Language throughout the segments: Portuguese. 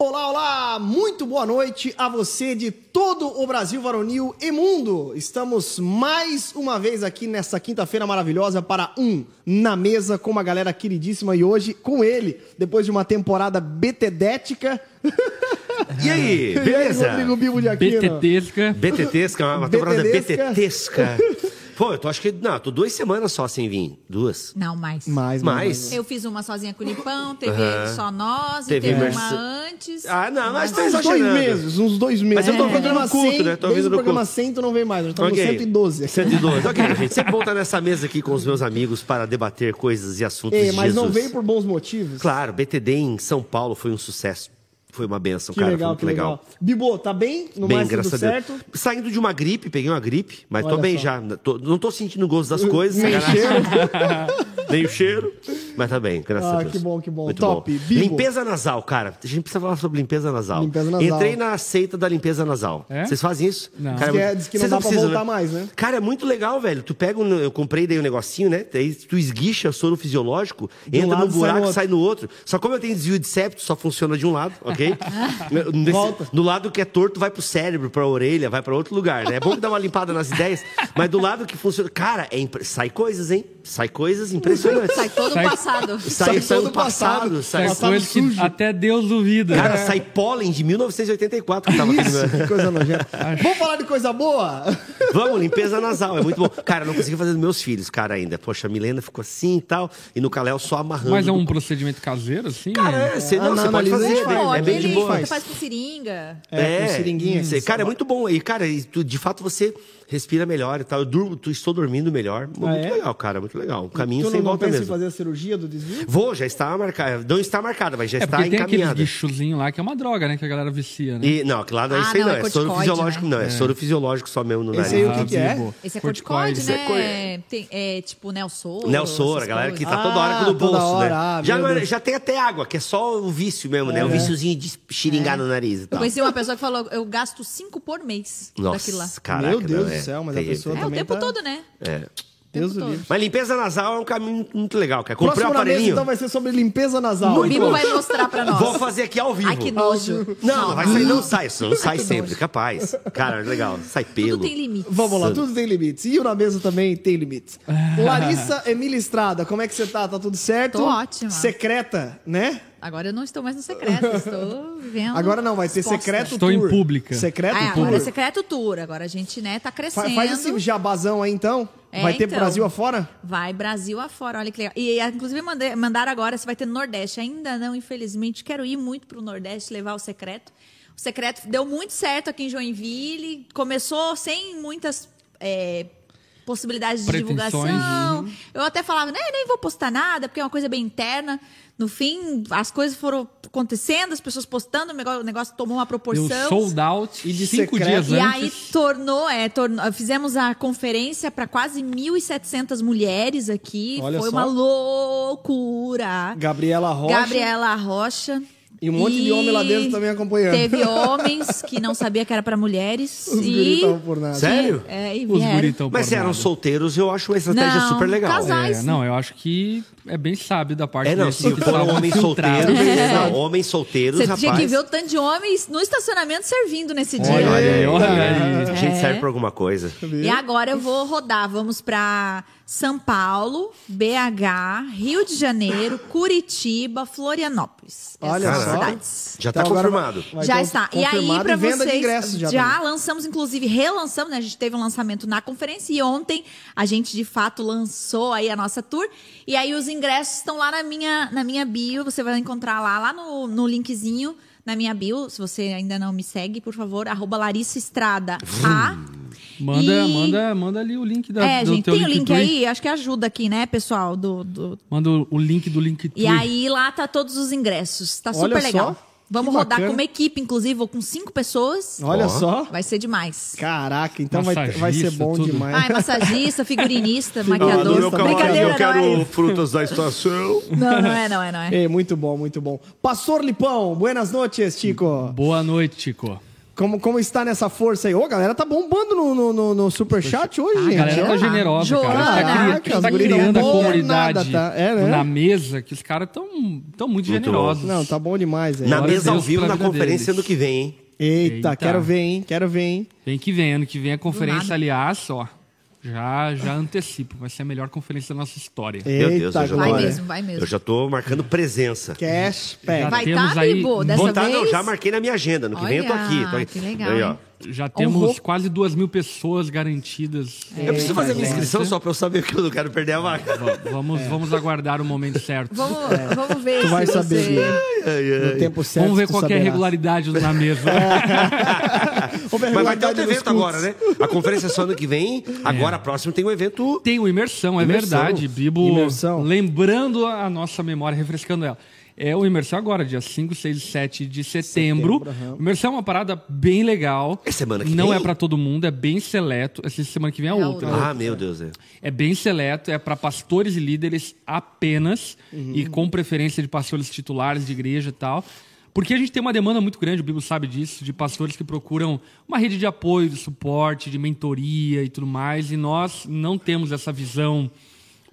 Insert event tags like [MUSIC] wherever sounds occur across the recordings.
Olá, olá! Muito boa noite a você de todo o Brasil varonil e mundo. Estamos mais uma vez aqui nessa quinta-feira maravilhosa para um na mesa com uma galera queridíssima e hoje com ele, depois de uma temporada betedética. [LAUGHS] [LAUGHS] E aí, beleza? E aí, Rodrigo Bibo de Aquino. BTTesca. BTTesca, uma temporada Betedesca. BTTesca. [LAUGHS] Pô, eu tô, acho que. Não, tô duas semanas só sem vir. Duas. Não, mais. Mais, Mais. Eu fiz uma sozinha com o Lipão, teve só nós, Teve teve, uma antes. Ah, não, mas tá Uns dois meses, uns dois meses. Mas eu tô fazendo programa culto, 100, né? Tô Desde vindo o no programa culto. 100 tu não vem mais, nós estamos Ok. no 112. 112. Ok, [LAUGHS] gente. Sempre bom estar nessa mesa aqui com os meus amigos para debater coisas e assuntos É, mas não Jesus. veio por bons motivos. Claro, BTD em São Paulo foi um sucesso. Foi uma benção, Que cara. legal, foi muito que legal. Bibo, tá bem? No Bem, mais graças tudo a Deus. certo? Saindo de uma gripe, peguei uma gripe, mas tô Olha bem só. já. Tô- não tô sentindo o gosto das coisas, Nem sacanagem. cheiro. [LAUGHS] Nem o cheiro, mas tá bem, graças Ah, a Deus. que bom, que bom. Muito Top. bom. Bibo. Limpeza nasal, cara. A gente precisa falar sobre limpeza nasal. Limpeza nasal. Entrei na seita da limpeza nasal. É? Vocês fazem isso? Não. Cara, Diz que é- diz que não dá pra precisam, voltar mais, né? Cara, é muito legal, velho. Tu pega um, eu comprei daí um negocinho, né? Daí tu esguicha soro fisiológico, entra um sai buraco e outro. sai no outro. Só como eu tenho desvio de septo, só funciona de um lado, ok? [LAUGHS] Nesse- Volta. do lado que é torto, vai pro cérebro, pra orelha, vai pra outro lugar, né? É bom que dá uma limpada nas ideias, mas do lado que funciona. Cara, é impre- sai coisas, hein? Sai coisas impressionantes. Sai todo Sai- o passado. Sai, Sai sai todo do passado. Sai, É Passado coisa que sujo. até Deus duvida. Cara, sai pólen de 1984 que tava aqui no Isso, meu... que coisa nojenta. Vamos falar de coisa boa? Vamos, limpeza nasal, é muito bom. Cara, eu não consegui fazer dos meus filhos, cara, ainda. Poxa, a Milena ficou assim e tal, e no Caléu só amarrando. Mas é um do- procedimento caseiro, assim? Cara, é, você, não, Ah, você não, pode fazer, aí, bem- é bem de boa. que faz com seringa. É, com seringuinha. Cara, é muito bom. E, cara, de fato você respira melhor e tal. Eu durmo, tu, estou dormindo melhor. muito é? legal, cara, muito legal. Um caminho Tu sem não, volta pensa em mesmo. fazer a cirurgia do desvio? Vou, já está marcada. Não está marcada, mas já É está porque tem encaminhada. guichozinhos lá que é uma droga, né? Que a galera vicia, né? E, não, claro, não é Ah, isso aí não, não. é É, soro fisiológico, né? não. É soro fisiológico só mesmo no Esse nariz. aí o que que é? Esse é corticoide, Corticoide. né? Tem- é tipo Nelsoro. Nelsor, a galera que tá toda hora Ah, no toda bolso, né? ah, já, é- já tem até água, que é só o vício mesmo, né? O viciozinho de xiringar no nariz e Eu tal. conheci uma pessoa que falou, eu gasto cinco por mês daquilo lá. Nossa, caraca. Meu Deus do é céu, mas a pessoa É, o também tempo tá- todo, né? É. Deus tempo o livre. Mas limpeza nasal é um caminho muito legal, cara. Comprei um na mesa, aparelhinho. então, vai ser sobre limpeza nasal. O Bibo vai mostrar pra nós. Vou fazer aqui ao vivo. Ai, que nojo. Não, não vai sair, não [LAUGHS] sai, isso não sai sempre, nojo. capaz. Cara, legal, sai pelo. Tudo tem limite. Vamos lá, tudo tem limites. E o na mesa também tem limites. [LAUGHS] Larissa Emília Estrada, como é que você tá? Tá tudo certo? Tô ótima. Secreta, né? Agora eu não estou mais no secreto, estou vivendo. Agora não, vai ter exposta. secreto Estou em tour. pública. Secreto Ah, tour. agora é secreto tour. Agora a gente, né, tá Fa- crescendo. Faz esse jabazão aí então. É, vai ter então. Brasil afora? Vai Brasil afora, olha que legal. E inclusive mandei, mandaram agora se vai ter no Nordeste. Ainda não, infelizmente. Quero ir muito pro Nordeste levar o secreto. O secreto deu muito certo aqui em Joinville. Começou sem muitas é, possibilidades de Pretensões. divulgação. Eu até falava, nem, nem vou postar nada, porque é uma coisa bem interna. No fim, as coisas foram acontecendo, as pessoas postando, o negócio, o negócio tomou uma Deu proporção. sold out E de cinco secreto. dias E antes. aí tornou, é, tornou, fizemos a conferência para quase 1.700 mulheres aqui. Olha Foi só. uma loucura. Gabriela Rocha. Gabriela Rocha. E um monte de homem lá dentro também acompanhando. Teve [LAUGHS] homens que não sabia que era para mulheres. Os e, por nada. Sério? É, e Os tão Mas por se eram nada. solteiros, eu acho uma estratégia Não, super legal. casais. É, não, eu acho que é bem sábio da parte É, não, se que foram estavam homens infiltrados. solteiros, [LAUGHS] não, homens solteiros, Você rapaz. tinha que ver o tanto de homens no estacionamento servindo nesse dia. Olha aí, olha A aí. gente É. serve pra alguma coisa. E agora eu vou rodar. Vamos para São Paulo, BH, Rio de Janeiro, Curitiba, Florianópolis. Olha só. cidades. Já tá Então confirmado. vai já está. E aí, venda vocês, já. já, lançamos, inclusive, relançamos, né? A gente teve um lançamento na conferência e ontem a gente, de fato, lançou aí a nossa tour. E aí os ingressos estão lá na minha, na minha bio, você vai encontrar lá, lá no, no linkzinho na minha bio. Se você ainda não me segue, por favor, arroba Larissa Estrada A. Manda, E- manda, manda ali o link da, É, do gente, teu tem o link Linktree. aí? Acho que ajuda aqui, né, pessoal? Do, do... Manda o- link do link E aí lá tá todos os ingressos. Tá super Olha legal. só, Vamos que rodar bacana. com uma equipe, inclusive, vou com cinco pessoas. Olha Ó. só. Vai ser demais. Caraca, então vai, vai ser bom tudo. demais. Ai, massagista, figurinista, [LAUGHS] maquiador. eu quero- Brincadeira, eu quero não é. frutas da estação. [LAUGHS] Não, não é, não é, não é. Ei, muito bom, muito bom. Pastor Lipão, buenas noches, Chico. Boa noite, Chico. Como, como está nessa força aí? Ô, a galera tá bombando no, no, no, no superchat hoje, A gente. galera tá generosa, cara. Joana. Tá, cri- Caraca, tá gurias criando a comunidade nada, tá? É, né? na mesa, que os caras tão, tão muito, Muito generosos. Não, tá bom demais, velho. Na Glória a mesa ao vivo, na conferência deles. ano que vem, hein? Eita, Eita. quero ver, hein? Quero ver, hein? Vem que vem, ano que vem a conferência, aliás, ó. Já, já antecipo, vai ser a melhor conferência da nossa história. Meu Deus, Eita, eu já Vai glória. mesmo, vai mesmo. Eu já tô marcando presença. Cashback. Vai temos tá, aí- Bibo, dessa Vou tá, vez? não, já marquei na minha agenda. No que vem eu tô Olha, aqui. Tô aqui. que legal, Aí, ó. hein? Já temos Honrou. quase duas mil pessoas garantidas. Eu preciso fazer minha É, inscrição é. só pra eu saber que eu não quero perder a vaga. Va- Vamos, vamos aguardar o momento certo. Vamos, vamos ver Tu vai se saber, você... Bia. No tempo certo. Vamos ver tu qual que é a regularidade na mesa. [LAUGHS] Mas vai ter outro evento agora, né? A conferência é só ano que vem. [LAUGHS] Agora, próximo, tem um evento. Tem o Imersão, é Imersão. verdade. Bibo, Imersão. lembrando a nossa memória, refrescando ela. É o Imersão agora, dia 5, 6 e 7 de setembro. Setembro, Imersão é uma parada bem legal. É semana que Não vem? é pra todo mundo, é bem seleto. Essa semana que vem é, É outra. outra. Ah, meu Deus. É. É bem seleto, é para pastores e líderes apenas e com preferência de pastores titulares de igreja e tal. Porque a gente tem uma demanda muito grande, o Bibo sabe disso, de pastores que procuram uma rede de apoio, de suporte, de mentoria e tudo mais, e nós não temos essa visão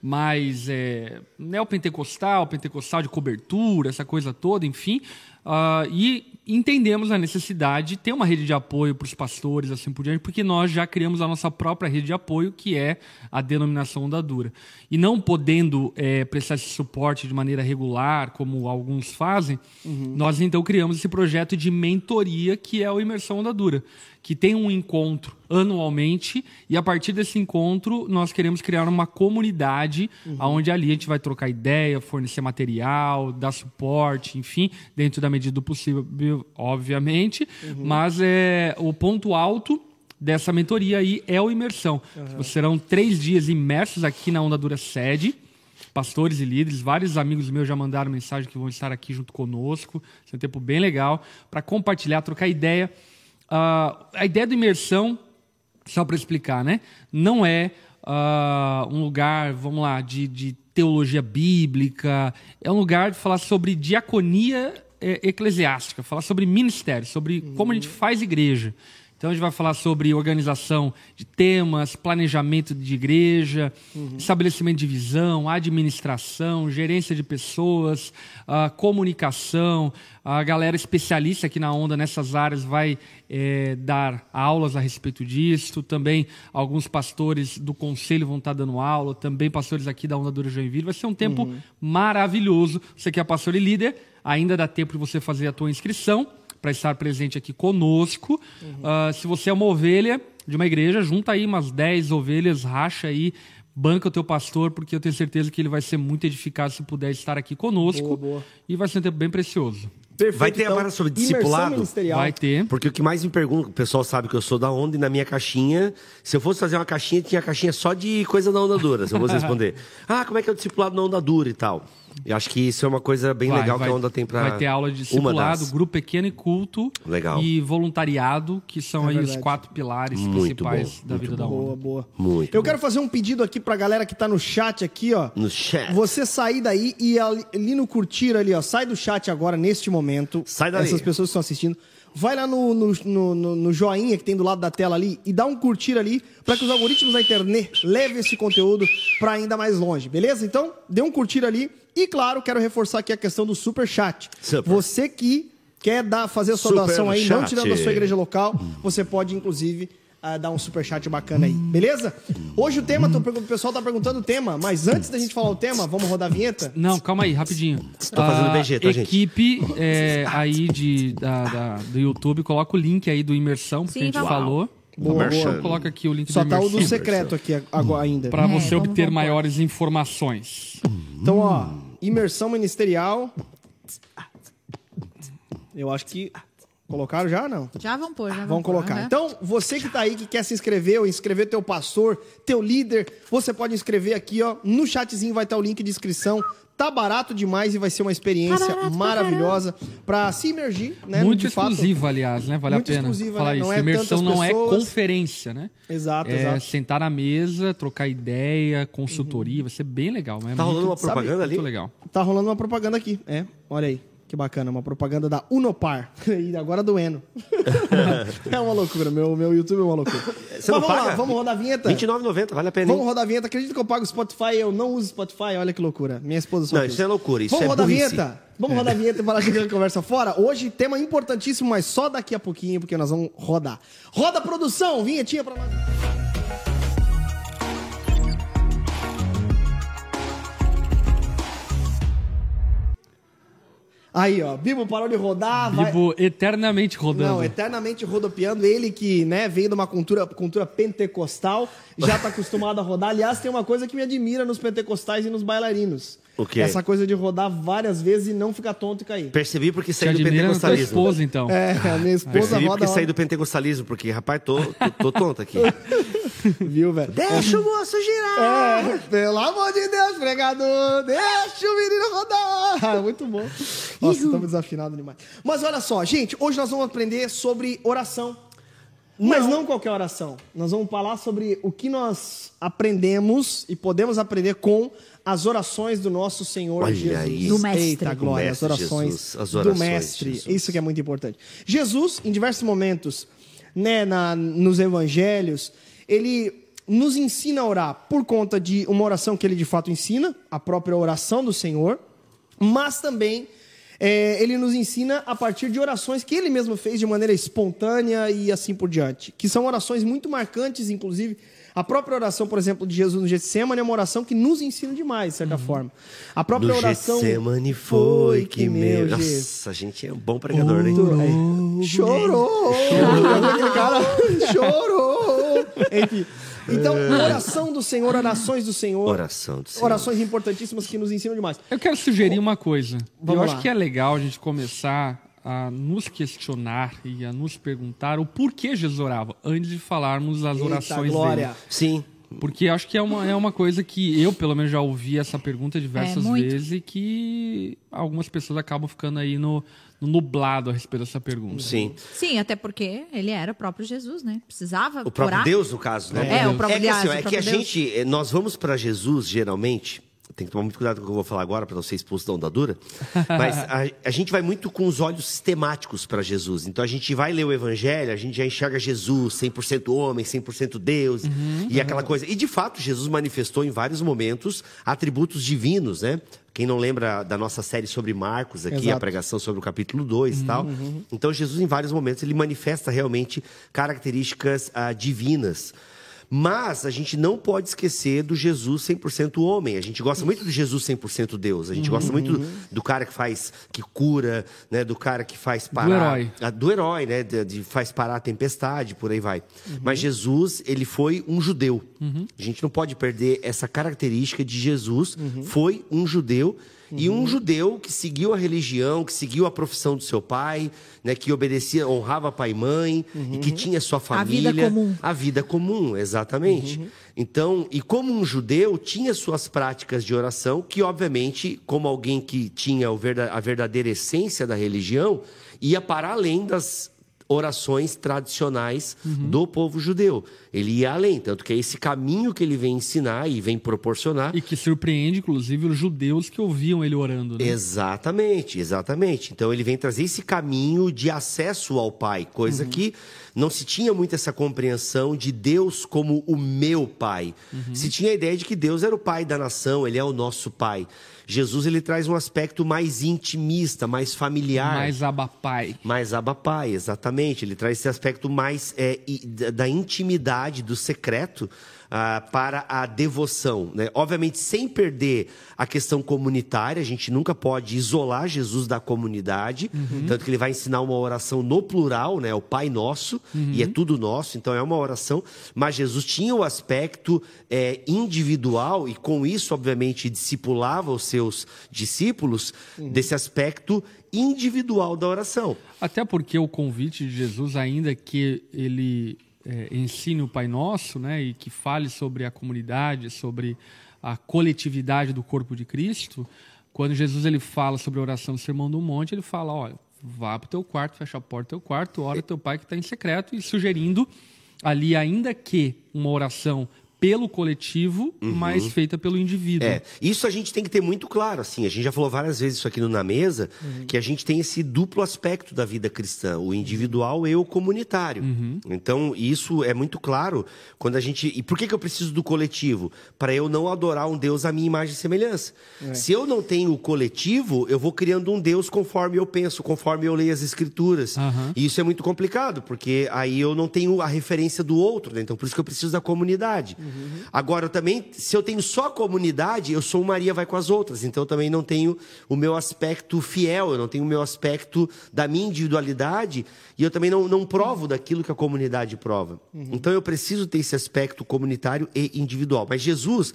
mais é, neopentecostal, pentecostal de cobertura, essa coisa toda, enfim. Ah, e entendemos a necessidade de ter uma rede de apoio para os pastores, assim por diante, porque nós já criamos a nossa própria rede de apoio, que é a denominação Onda Dura. E não podendo é, prestar esse suporte de maneira regular, como alguns fazem, nós então criamos esse projeto de mentoria, que é o Imersão Onda Dura, que tem um encontro anualmente, e a partir desse encontro nós queremos criar uma comunidade, onde ali a gente vai trocar ideia, fornecer material, dar suporte, enfim, dentro da medida do possível, obviamente, mas é o ponto alto dessa mentoria aí é o imersão. Serão três dias imersos aqui na Onda Dura sede. Pastores e líderes, vários amigos meus já mandaram mensagem que vão estar aqui junto conosco. Vai ser um tempo bem legal para compartilhar, trocar ideia. Ah, a ideia da imersão, só para explicar, né? Não é ah, um lugar, vamos lá, de, de teologia bíblica. É um lugar de falar sobre diaconia eh, eclesiástica, falar sobre ministério, sobre como a gente faz igreja. Então a gente vai falar sobre organização de temas, planejamento de igreja, estabelecimento de visão, administração, gerência de pessoas, ah, comunicação. A galera especialista aqui na Onda nessas áreas vai eh, dar aulas a respeito disso. Também alguns pastores do conselho vão estar dando aula, também pastores aqui da Onda Dura Joinville. Vai ser um tempo maravilhoso. Você que é pastor e líder, ainda dá tempo de você fazer a tua inscrição para estar presente aqui conosco. Ah, se você é uma ovelha de uma igreja, junta aí umas 10 ovelhas, racha aí, banca o teu pastor, porque eu tenho certeza que ele vai ser muito edificado se puder estar aqui conosco. Boa, boa. E vai ser um tempo bem precioso. Perfeito, Vai ter então, agora sobre discipulado? Vai ter. Porque o que mais me pergunta, o pessoal sabe que eu sou da onda e na minha caixinha, se eu fosse fazer uma caixinha, tinha caixinha só de coisa da onda dura, se eu fosse [LAUGHS] responder. Ah, como é que é o discipulado na onda dura e tal. Eu acho que isso é uma coisa bem Vai, legal vai- que a onda tem pra. Vai ter aula de discipulado, das- grupo pequeno e culto. Legal. E voluntariado, que são É aí os verdade. quatro pilares Muito principais bom, da muito vida da Boa, onda. boa. Muito Eu bom. quero fazer um pedido aqui pra galera que tá no chat aqui, ó. No chat. Você sair daí e ali, ali no curtir ali, ó. Sai do chat agora, neste momento. Sai dali. Essas pessoas que estão assistindo. Vai lá no, no, no- no- joinha que tem do lado da tela ali e dá um curtir ali para que os algoritmos da internet levem esse conteúdo para ainda mais longe, beleza? Então, dê um curtir ali. E claro, quero reforçar aqui a questão do super chat. Super. Você que quer dar, fazer a sua Super doação aí, não chat. tirando da sua igreja local, você pode inclusive ah, dar um super chat bacana aí, beleza? Hoje o tema, tô o pessoal tá perguntando o tema, mas antes da gente falar o tema, vamos rodar a vinheta? Não, calma aí, rapidinho. Tô fazendo BG, tá, gente? equipe é, aí de, da, da- do YouTube, coloca o link aí do Imersão, porque Sim, a gente falou. Boa, boa. Coloca aqui o link Só do tá o do secreto aqui agora ainda. Para É, você obter maiores informações. Então, ó, imersão ministerial. Eu acho que colocaram já, não? Já vão pôr, já vão Vamos pôr, colocar. aham. Então, você que tá aí, que quer se inscrever, ou inscrever teu pastor, teu líder, você pode inscrever aqui, ó. No chatzinho vai estar o link de inscrição. Tá barato demais e vai ser uma experiência Tá maravilhosa pra se imergir, né? Muito de fato. exclusivo, aliás, né? Vale Muito a pena exclusiva, falar né? isso. Não é Imersão não é conferência, né? Exato, é exato. sentar na mesa, trocar ideia, consultoria, vai ser bem legal. Né? Tá rolando Muito- uma propaganda ali? Muito legal. Tá rolando uma propaganda aqui. É, olha aí. Que bacana, uma propaganda da Unopar. [LAUGHS] E agora do Eno. [LAUGHS] é uma loucura, meu, meu YouTube é uma loucura. Você não Mas vamos paga? lá, vamos rodar a vinheta? R$29,90, vale a pena. Vamos hein? rodar a vinheta. Acredita que eu pago Spotify? Eu não uso Spotify. Olha que loucura. Minha esposa só Não, isso é loucura, isso Vamos é rodar a vinheta? Vamos rodar a vinheta e parar de a conversa fora? Hoje, tema importantíssimo, mas só daqui a pouquinho, porque nós vamos rodar. Roda a produção, vinhetinha pra nós. Aí, ó, Bibo parou de rodar, vai... Bibo eternamente rodando. Não, eternamente rodopiando. Ele que, né, veio de uma cultura, cultura pentecostal, já tá acostumado a rodar. Aliás, tem uma coisa que me admira nos pentecostais e nos bailarinos. O quê? Essa coisa de rodar várias vezes e não ficar tonto e cair. Percebi porque saí do pentecostalismo. esposa, então. É, a minha esposa Percebi roda, porque saí do pentecostalismo, porque, rapaz, tô, tô, tô tonto aqui. [LAUGHS] Viu, velho? Deixa o moço girar! É, pelo amor de Deus, pregador, deixa o menino rodar. [LAUGHS] Muito bom. Nossa, estamos desafinados demais. Mas olha só, gente, hoje nós vamos aprender sobre oração. Mas não qualquer oração. Nós vamos falar sobre o que nós aprendemos e podemos aprender com as orações do nosso Senhor Olha Jesus. aí. Do Mestre. Eita, Do glória, Mestre as orações, Jesus, as do orações de Mestre. Jesus. Isso que é muito importante. Jesus, em diversos momentos, né, na, nos evangelhos, ele nos ensina a orar por conta de uma oração que ele de fato ensina, a própria oração do Senhor, mas também é, ele nos ensina a partir de orações que ele mesmo fez de maneira espontânea e assim por diante, que são orações muito marcantes, inclusive. A própria oração, por exemplo, de Jesus no Getsemane é uma oração que nos ensina demais, de certa forma. A própria Do oração Getsemane foi que meu... Jesus. Nossa, a gente é um bom pregador, né? Chorou! Aquele cara [LAUGHS] chorou! Enfim. Então, oração do Senhor, orações do Senhor. Oração do Senhor. Orações importantíssimas que nos ensinam demais. Eu quero sugerir uma coisa. Vamos eu lá. acho que é legal a gente começar a nos questionar e a nos perguntar o porquê Jesus orava, antes de falarmos as Eita, orações glória. dele. Sim. Porque acho que é uma, é uma coisa que eu, pelo menos, já ouvi essa pergunta diversas É, vezes e que algumas pessoas acabam ficando aí no, no nublado a respeito dessa pergunta. Sim. Sim, até porque ele era o próprio Jesus, né? Precisava O próprio orar. Deus, no caso, né? É, o próprio- é que, assim, aliás, é o que a próprio Deus. gente, eh, nós vamos para Jesus, geralmente, tem que tomar muito cuidado com o que eu vou falar agora para não ser expulso da onda dura, mas a, a gente vai muito com os olhos sistemáticos para Jesus. Então a gente vai ler o evangelho, a gente já enxerga Jesus 100% homem, 100% Deus e aquela coisa. E de fato, Jesus manifestou em vários momentos atributos divinos, né? Quem não lembra da nossa série sobre Marcos aqui, a Exato. pregação sobre o capítulo 2 e tal. Então, Jesus, em vários momentos, ele manifesta realmente características ah, divinas. Mas a gente não pode esquecer do Jesus 100% homem. A gente gosta muito do Jesus 100% Deus. A gente gosta muito do, do cara que faz, que cura, né? Do cara que faz parar. herói. Ah, do herói, né? De, de faz parar a tempestade, por aí vai. Mas Jesus, ele foi um judeu. A gente não pode perder essa característica de Jesus foi um judeu. E um judeu que seguiu a religião, que seguiu a profissão do seu pai, né, que obedecia, honrava pai e mãe, e que tinha sua família. vida comum. A vida comum, exatamente. Então, e como um judeu, tinha suas práticas de oração, que obviamente, como alguém que tinha a verdadeira essência da religião, ia para além das orações tradicionais do povo judeu. Ele ia além, tanto que é esse caminho que ele vem ensinar e vem proporcionar. E que surpreende, inclusive, os judeus que ouviam ele orando. Né? Exatamente, exatamente. Então ele vem trazer esse caminho de acesso ao Pai, coisa que não se tinha muito essa compreensão de Deus como o meu Pai. Se tinha a ideia de que Deus era o Pai da nação, ele é o nosso Pai. Jesus ele traz um aspecto mais intimista, mais familiar. Mais abapai. Mais abapai, exatamente. Ele traz esse aspecto mais é, da intimidade, do secreto, ah, para a devoção. Né? Obviamente, sem perder a questão comunitária, a gente nunca pode isolar Jesus da comunidade. Tanto que ele vai ensinar uma oração no plural, né? o Pai Nosso, e é tudo nosso, então é uma oração. Mas Jesus tinha o aspecto é, individual, e com isso, obviamente, discipulava os seus discípulos desse aspecto individual da oração. Até porque o convite de Jesus, ainda que ele é, ensine o Pai Nosso, né, e que fale sobre a comunidade, sobre a coletividade do corpo de Cristo, quando Jesus ele fala sobre a oração do Sermão do Monte, ele fala, olha, vá para o teu quarto, fecha a porta do teu quarto, ora teu pai que está em secreto, e sugerindo ali, ainda que uma oração pelo coletivo, mas feita pelo indivíduo. É, isso a gente tem que ter muito claro, assim, a gente já falou várias vezes isso aqui no Na Mesa, que a gente tem esse duplo aspecto da vida cristã, o individual e o comunitário. Então, isso é muito claro quando a gente... E por que, que eu preciso do coletivo? Para eu não adorar um Deus à minha imagem e semelhança. Se eu não tenho o coletivo, eu vou criando um Deus conforme eu penso, conforme eu leio as escrituras. E isso é muito complicado, porque aí eu não tenho a referência do outro, né? Então, por isso que eu preciso da comunidade. Agora, eu também, se eu tenho só a comunidade, eu sou Maria vai com as outras. Então, eu também não tenho o meu aspecto fiel, eu não tenho o meu aspecto da minha individualidade e eu também não, não provo daquilo que a comunidade prova. Então, eu preciso ter esse aspecto comunitário e individual. Mas Jesus,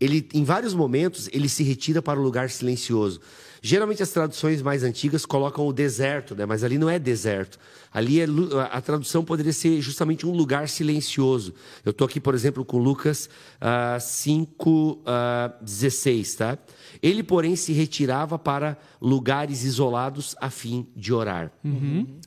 ele, em vários momentos, ele se retira para o lugar silencioso. Geralmente as traduções mais antigas colocam o deserto, né? mas ali não é deserto. Ali é, a tradução poderia ser justamente um lugar silencioso. Eu estou aqui, por exemplo, com Lucas ah, 5, ah, 16, tá? Ele, porém, se retirava para lugares isolados a fim de orar.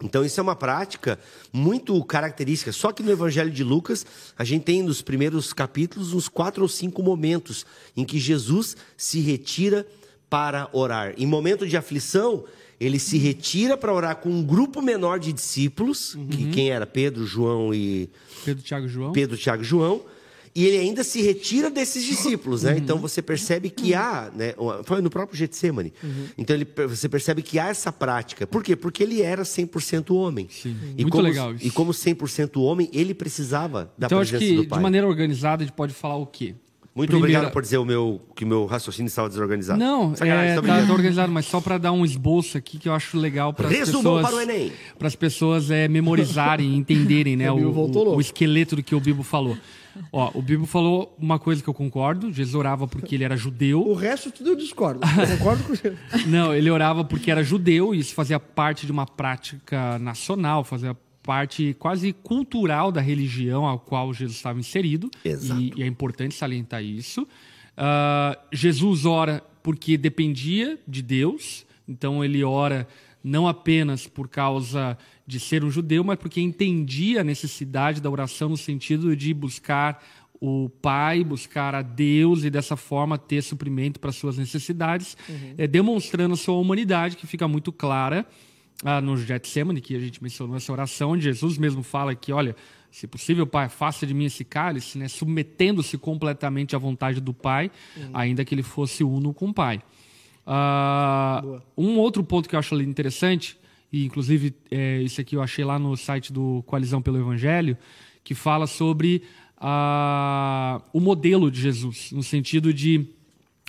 Então, isso é uma prática muito característica. Só que no Evangelho de Lucas, a gente tem nos primeiros capítulos uns quatro ou cinco momentos em que Jesus se retira para orar. Em momento de aflição, ele se retira para orar com um grupo menor de discípulos, que quem era? Pedro, João e Pedro, Tiago João. Pedro, Tiago e João. E ele ainda se retira desses discípulos, né? Então você percebe que há, né? Foi no próprio Getsemane. Então ele, você percebe que há essa prática. Por quê? Porque ele era 100% homem. Sim. E Muito como, legal isso. E como 100% homem, ele precisava da então, acho presença que do de Pai. maneira organizada a gente pode falar o quê? Muito Primeira- obrigado por dizer o meu, que o meu raciocínio estava desorganizado. Não, Sacanagem, é, tá, tá organizado, mas só para dar um esboço aqui que eu acho legal para as pessoas, para o Enem. para as pessoas é, memorizarem, e entenderem, né, [LAUGHS] O o, o esqueleto do que o Bibo falou. Ó, o Bibo falou uma coisa que eu concordo. Jesus orava porque ele era judeu. O resto tudo eu discordo. Eu concordo com você. [LAUGHS] Não, ele orava porque era judeu e isso fazia parte de uma prática nacional, fazia parte quase cultural da religião a qual Jesus estava inserido. Exato. E, e é importante salientar isso. Ah, Jesus ora porque dependia de Deus, então ele ora não apenas por causa de ser um judeu, mas porque entendia a necessidade da oração no sentido de buscar o Pai, buscar a Deus e dessa forma ter suprimento para suas necessidades, eh, demonstrando a sua humanidade, que fica muito clara ah, no Getsemane, que a gente mencionou essa oração, onde Jesus mesmo fala que, olha, se possível, Pai, faça de mim esse cálice, né, submetendo-se completamente à vontade do Pai, ainda que ele fosse uno com o Pai. Ah, um outro ponto que eu acho interessante, e inclusive é, isso aqui eu achei lá no site do Coalizão pelo Evangelho, que fala sobre ah, o modelo de Jesus, no sentido de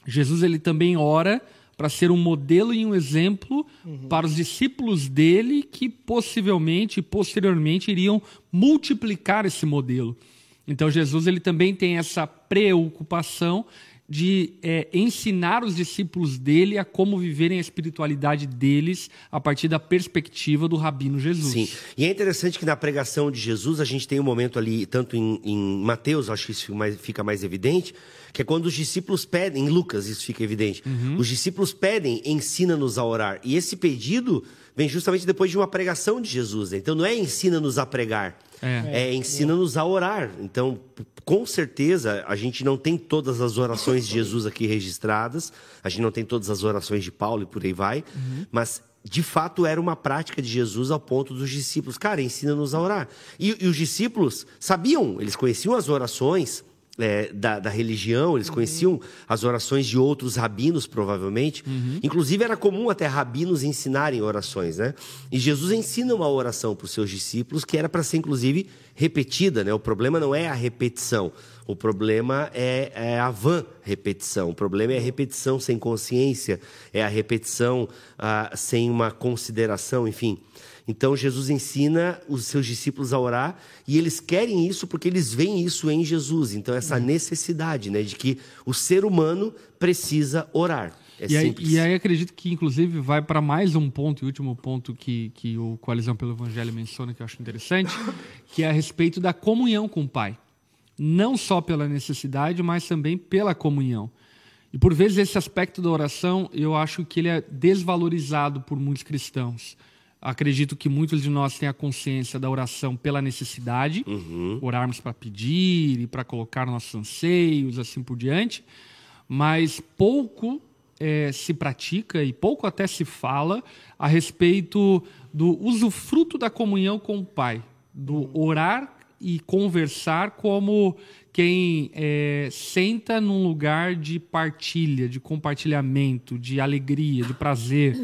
Jesus ele também ora para ser um modelo e um exemplo para os discípulos dele que possivelmente posteriormente iriam multiplicar esse modelo. Então Jesus ele também tem essa preocupação de é, ensinar os discípulos dele a como viverem a espiritualidade deles a partir da perspectiva do Rabino Jesus. Sim. E é interessante que na pregação de Jesus a gente tem um momento ali, tanto em, em Mateus, acho que isso fica mais, fica mais evidente, que é quando os discípulos pedem, em Lucas isso fica evidente, os discípulos pedem, ensina-nos a orar. E esse pedido vem justamente depois de uma pregação de Jesus. né? Então não é ensina-nos a pregar, É. é, ensina-nos a orar. Então, com certeza, a gente não tem todas as orações de Jesus aqui registradas, a gente não tem todas as orações de Paulo e por aí vai, mas de fato era uma prática de Jesus ao ponto dos discípulos, cara, ensina-nos a orar. E, e os discípulos sabiam, eles conheciam as orações. É, da, da religião, eles conheciam as orações de outros rabinos, provavelmente. Inclusive, era comum até rabinos ensinarem orações, né? E Jesus ensina uma oração para os seus discípulos que era para ser, inclusive, repetida, né? O problema não é a repetição, o problema é, é a vã repetição. O problema é a repetição sem consciência, é a repetição ah, sem uma consideração, enfim. Então Jesus ensina os seus discípulos a orar e eles querem isso porque eles veem isso em Jesus. Então essa necessidade, né, de que o ser humano precisa orar. É e, aí, e aí acredito que, inclusive, vai para mais um ponto, e último ponto que, que o Coalizão pelo Evangelho menciona, que eu acho interessante, [LAUGHS] que é a respeito da comunhão com o Pai. Não só pela necessidade, mas também pela comunhão. E por vezes esse aspecto da oração, eu acho que ele é desvalorizado por muitos cristãos. Acredito que muitos de nós têm a consciência da oração pela necessidade, orarmos para pedir e para colocar nossos anseios, assim por diante, mas pouco eh, se pratica e pouco até se fala a respeito do usufruto da comunhão com o Pai, do orar e conversar como quem eh, senta num lugar de partilha, de compartilhamento, de alegria, de prazer,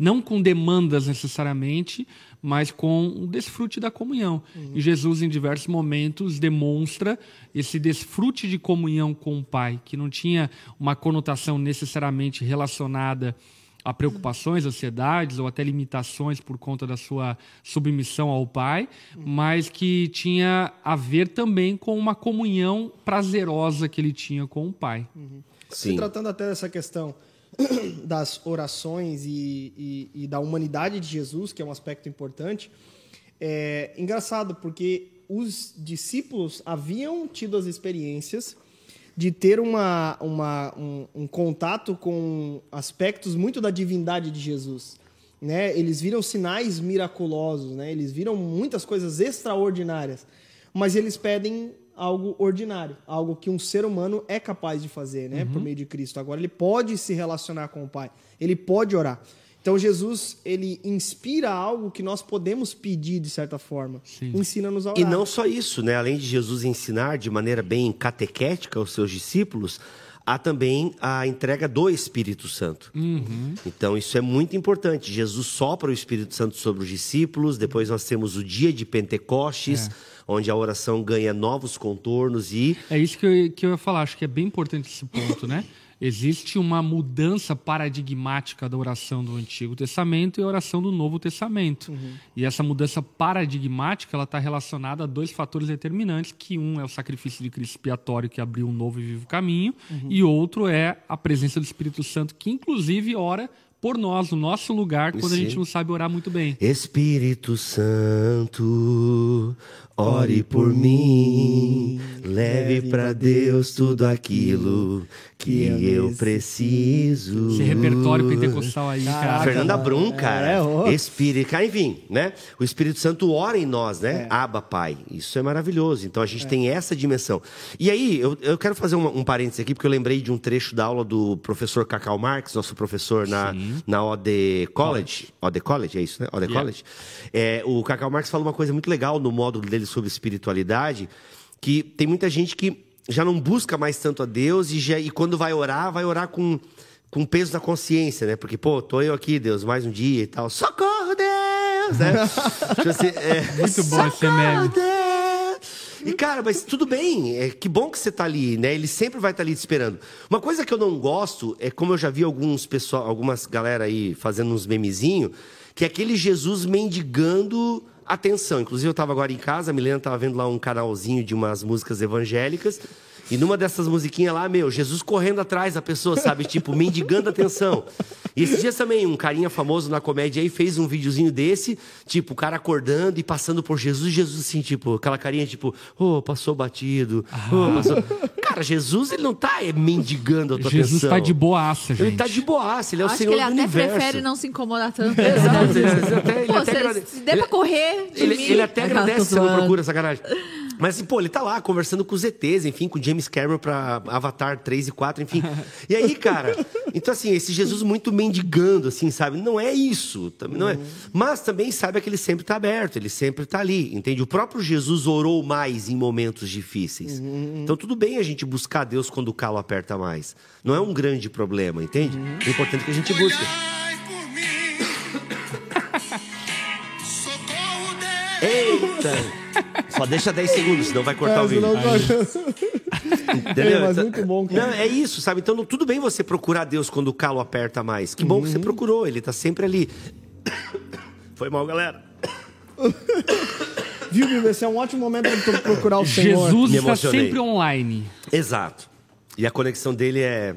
não com demandas necessariamente, mas com o desfrute da comunhão. E Jesus, em diversos momentos, demonstra esse desfrute de comunhão com o Pai, que não tinha uma conotação necessariamente relacionada a preocupações, ansiedades ou até limitações por conta da sua submissão ao Pai, mas que tinha a ver também com uma comunhão prazerosa que ele tinha com o Pai. Se Sim. tratando até dessa questão [CLEARS THROAT] das orações e, e- e da humanidade de Jesus, que é um aspecto importante, é engraçado porque os discípulos haviam tido as experiências de ter uma, uma- um, um contato com aspectos muito da divindade de Jesus. Né? Eles viram sinais miraculosos, né? eles viram muitas coisas extraordinárias, mas eles pedem algo ordinário, algo que um ser humano é capaz de fazer, né, por meio de Cristo. Agora ele pode se relacionar com o Pai, ele pode orar. Então Jesus ele inspira algo que nós podemos pedir de certa forma, ensina-nos a orar. E não só isso, né? Além de Jesus ensinar de maneira bem catequética aos seus discípulos, há também a entrega do Espírito Santo. Então isso é muito importante. Jesus sopra o Espírito Santo sobre os discípulos, depois nós temos o dia de Pentecostes, onde a oração ganha novos contornos e É isso que eu, que eu ia falar, acho que é bem importante esse ponto, né? [LAUGHS] Existe uma mudança paradigmática da oração do Antigo Testamento e a oração do Novo Testamento. E essa mudança paradigmática ela está relacionada a dois fatores determinantes, que um é o sacrifício de Cristo expiatório que abriu um novo e vivo caminho, e outro é a presença do Espírito Santo, que inclusive ora por nós, no nosso lugar, quando a Sim. gente não sabe orar muito bem. Espírito Santo, ore por mim, leve para Deus tudo aquilo que eu preciso. Esse repertório pentecostal aí, cara. Fernanda Brum, cara. É, ó. Espírito, cara, enfim, né? O Espírito Santo ora em nós, né? Aba, Pai. Isso é maravilhoso. Então a gente tem essa dimensão. E aí, eu, eu quero fazer um, um parênteses aqui, porque eu lembrei de um trecho da aula do professor Cacau Marx, nosso professor na, na OD College. OD College, é isso, né? OD College. É, o Cacau Marx fala uma coisa muito legal no módulo dele sobre espiritualidade, que tem muita gente que já não busca mais tanto a Deus e, já, e quando vai orar, vai orar com com peso na consciência, né? Porque, pô, tô eu aqui, Deus, mais um dia e tal. Socorro, Deus! Né? [LAUGHS] Tipo assim, é, Muito bom esse "Socorro, meme." Deus! E, cara, mas tudo bem, é, que bom que você tá ali, né? Ele sempre vai estar ali te esperando. Uma coisa que eu não gosto é como eu já vi alguns pessoal, algumas galera aí fazendo uns memezinhos, que é aquele Jesus mendigando atenção. Inclusive, eu tava agora em casa, a Milena tava vendo lá um canalzinho de umas músicas evangélicas. E numa dessas musiquinhas lá, meu, Jesus correndo atrás da pessoa, sabe? Tipo, mendigando atenção. E esses dias também, um carinha famoso na comédia aí fez um videozinho desse, tipo, o cara acordando e passando por Jesus, e Jesus assim, tipo, aquela carinha, tipo, oh, passou batido, oh, passou. Cara, Jesus, ele não tá é, mendigando a tua Jesus atenção. tá de boaça, gente. Ele tá de boaça, ele é o Acho que Senhor ele do até universo. prefere não se incomodar tanto. Exato, ele até, ele Pô, até se, agrade- se der pra correr de ele, mim... ele até agradece se não procura, sacanagem. Mas, pô, ele tá lá conversando com os ETs, enfim, com James Cameron pra Avatar 3 e 4, enfim. [LAUGHS] E aí, cara, então assim, esse Jesus muito mendigando, assim, sabe? Não é isso, também não é. Mas também sabe que ele sempre tá aberto, ele sempre tá ali, entende? O próprio Jesus orou mais em momentos difíceis. Então tudo bem a gente buscar Deus quando o calo aperta mais. Não é um grande problema, entende? É importante que a gente busque. Olhai por mim. [LAUGHS] Socorro, Deus. Eita! Só deixa 10 segundos, senão vai cortar É, o vídeo. senão- Entendeu? É, mas Então- muito bom, cara. Não, é isso, sabe? Então, não- tudo bem você procurar Deus quando o calo aperta mais. Que bom que você Uhum. procurou, ele tá sempre ali. Foi mal, galera. Viu, Bíblia? Esse é um ótimo momento para procurar o Senhor. Jesus está sempre online. Exato. E a conexão dele é.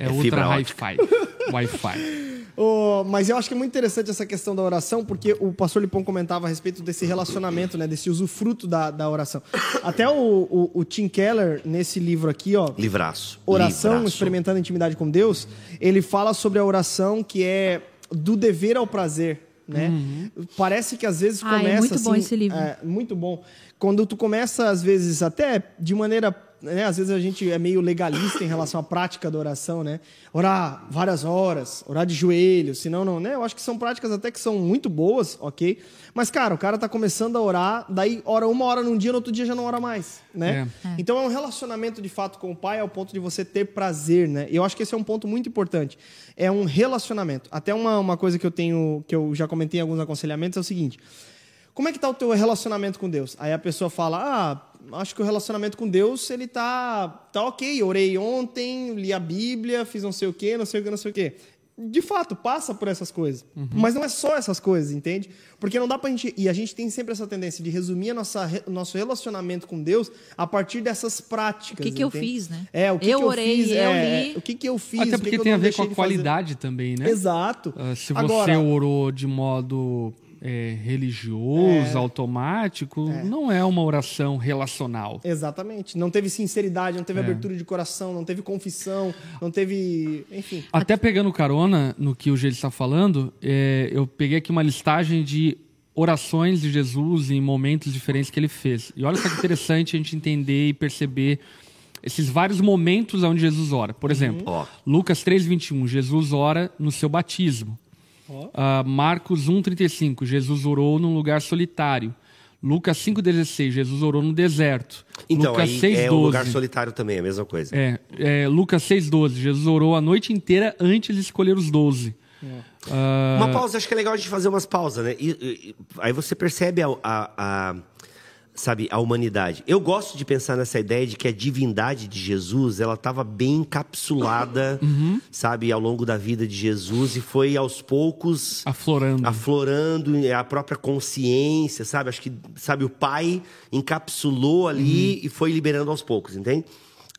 É, É ultra fibra hi-fi. [LAUGHS] Wi-Fi. Ô, mas eu acho que é muito interessante essa questão da oração, porque o pastor Lipão comentava a respeito desse relacionamento, né? Desse usufruto da, da oração. Até o, o, o Tim Keller, nesse livro aqui, ó, Livraço. Oração, Livraço. experimentando intimidade com Deus, ele fala sobre a oração que é do dever ao prazer. né? Parece que às vezes Ah, é começa muito assim, bom esse livro. é, muito bom. Quando tu começa às vezes até de maneira, né, às vezes a gente é meio legalista em relação à prática da oração, né? Orar várias horas, orar de joelhos, senão não, né? Eu acho que são práticas até que são muito boas, OK? Mas cara, o cara tá começando a orar, daí ora uma hora num dia, no outro dia já não ora mais, né? Então é um relacionamento de fato com o pai ao ponto de você ter prazer, né? E eu acho que esse é um ponto muito importante. É um relacionamento. Até uma, uma coisa que eu tenho, que eu já comentei em alguns aconselhamentos, é o seguinte. Como é que tá o teu relacionamento com Deus? Aí a pessoa fala, ah, acho que o relacionamento com Deus, ele tá, tá ok. Orei ontem, li a Bíblia, fiz não sei o quê, não sei o quê, não sei o quê. De fato, passa por essas coisas. Mas não é só essas coisas, entende? Porque não dá pra gente... E a gente tem sempre essa tendência de resumir a nossa, nosso relacionamento com Deus a partir dessas práticas, O que que eu fiz, né? É, o que Eu que eu orei, fiz, eu é, li. o que que eu fiz, Até porque que eu tem a ver com a de fazer. qualidade também, né? Exato. Ah, se você Agora, orou de modo é, religioso, automático, não é uma oração relacional. Exatamente. Não teve sinceridade, não teve É. abertura de coração, não teve confissão, não teve. Enfim. Até pegando carona no que o Gê está falando, é, eu peguei aqui uma listagem de orações de Jesus em momentos diferentes que ele fez. E olha só que interessante a gente entender e perceber esses vários momentos onde Jesus ora. Por exemplo, Ó. Lucas 3,21, Jesus ora no seu batismo. Ah, Marcos 1,35, Jesus orou num lugar solitário. Lucas 5,16, Jesus orou no deserto. Então, Lucas aí 6,12. é um lugar solitário também, é a mesma coisa. É, é, Lucas 6,12. Jesus orou a noite inteira antes de escolher os 12. Ah, Uma pausa, acho que é legal a gente fazer umas pausas, né? E, e- e- aí você percebe a, a- a- sabe, a humanidade. Eu gosto de pensar nessa ideia de que a divindade de Jesus, ela estava bem encapsulada, [LAUGHS] Uhum. sabe, ao longo da vida de Jesus e foi aos poucos aflorando. aflorando a própria consciência, sabe? Acho que, sabe, o pai encapsulou ali Uhum. e foi liberando aos poucos, entende?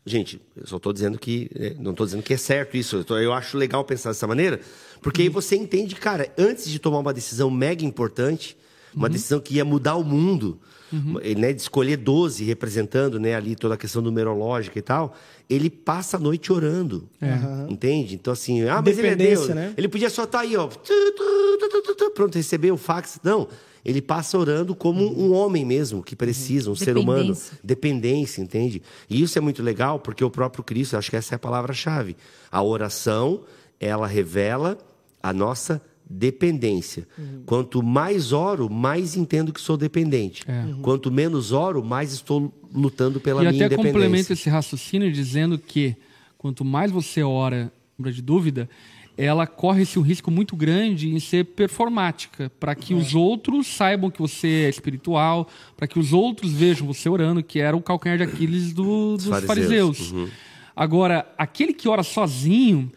Gente, eu só estou dizendo que. é, Não estou dizendo que é certo isso. Eu, tô- eu acho legal pensar dessa maneira, porque aí Uhum. você entende, cara, antes de tomar uma decisão mega importante, uma Uhum. decisão que ia mudar o mundo, né, de escolher 12 representando né, ali toda a questão numerológica e tal, ele passa a noite orando. Entende? Então, assim, ah, mas ele é Deus. né? Ele podia só estar aí, ó. Pronto, receber o fax. Não. Ele passa orando como um homem mesmo, que precisa, um ser humano. Dependência. Dependência, entende? E isso é muito legal, porque o próprio Cristo, acho que essa é a palavra-chave. A oração, ela revela a nossa dependência. Quanto mais oro, mais entendo que sou dependente. Quanto menos oro, mais estou lutando pela e minha até independência. complementa esse raciocínio dizendo que quanto mais você ora, de dúvida, ela corre esse um risco muito grande em ser performática, para que os outros saibam que você é espiritual, para que os outros vejam você orando, que era o calcanhar de Aquiles do- dos fariseus. fariseus. Agora, aquele que ora sozinho,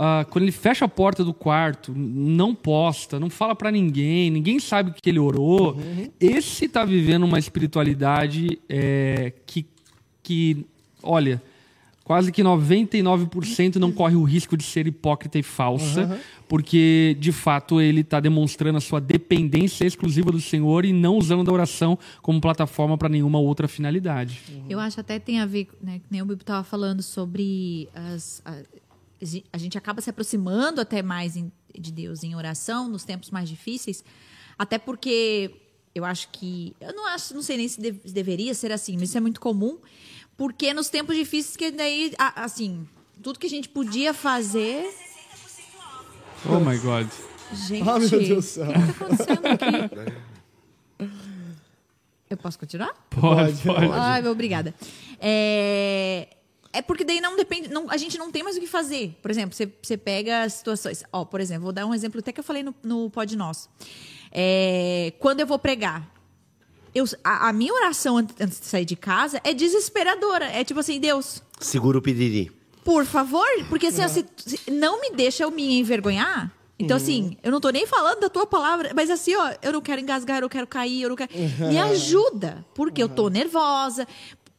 ah, quando ele fecha a porta do quarto, não posta, não fala pra ninguém, ninguém sabe que ele orou, esse tá vivendo uma espiritualidade é, que, que, olha, quase que 99% não corre o risco de ser hipócrita e falsa, porque de fato ele está demonstrando a sua dependência exclusiva do Senhor e não usando da oração como plataforma para nenhuma outra finalidade. Eu acho até tem a ver, né, que nem o Bibo estava falando sobre as, a, a gente acaba se aproximando até mais em- de Deus em oração nos tempos mais difíceis, até porque eu acho que eu não acho, não sei nem se, de- se deveria ser assim, mas isso é muito comum, porque nos tempos difíceis que daí a- assim, tudo que a gente podia fazer, Oh my God. gente, Ah, meu Deus do céu. o que está acontecendo aqui? [LAUGHS] Eu posso continuar? Pode, Pode. pode. Ai, obrigada. É, é porque daí não depende. Não, a gente não tem mais o que fazer. Por exemplo, você, você pega as situações. Ó, por exemplo, vou dar um exemplo até que eu falei no, no Pod Nosso. É, quando eu vou pregar, eu, a, a minha oração an- antes de sair de casa é desesperadora. É tipo assim, Deus, Segura o piriri. por favor, porque assim, se- não me deixa eu me envergonhar. Então, assim, eu não tô nem falando da tua palavra, mas assim, ó, eu não quero engasgar, eu não quero cair, eu não quero. Me ajuda, porque eu tô nervosa.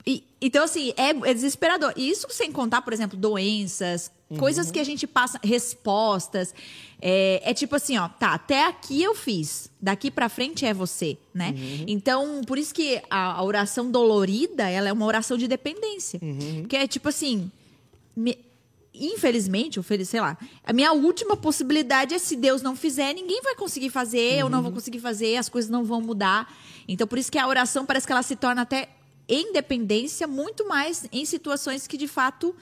E- então, assim, é, é desesperador. E isso sem contar, por exemplo, doenças, coisas que a gente passa, respostas. É, é tipo assim, ó, tá, até aqui eu fiz, daqui pra frente é você, né? Então, por isso que a, a oração dolorida, ela é uma oração de dependência. Porque é tipo assim, me- infelizmente, ou feliz, sei lá, a minha última possibilidade é se Deus não fizer, ninguém vai conseguir fazer, eu não vou conseguir fazer, as coisas não vão mudar. Então, por isso que a oração parece que ela se torna até em dependência muito mais em situações que de fato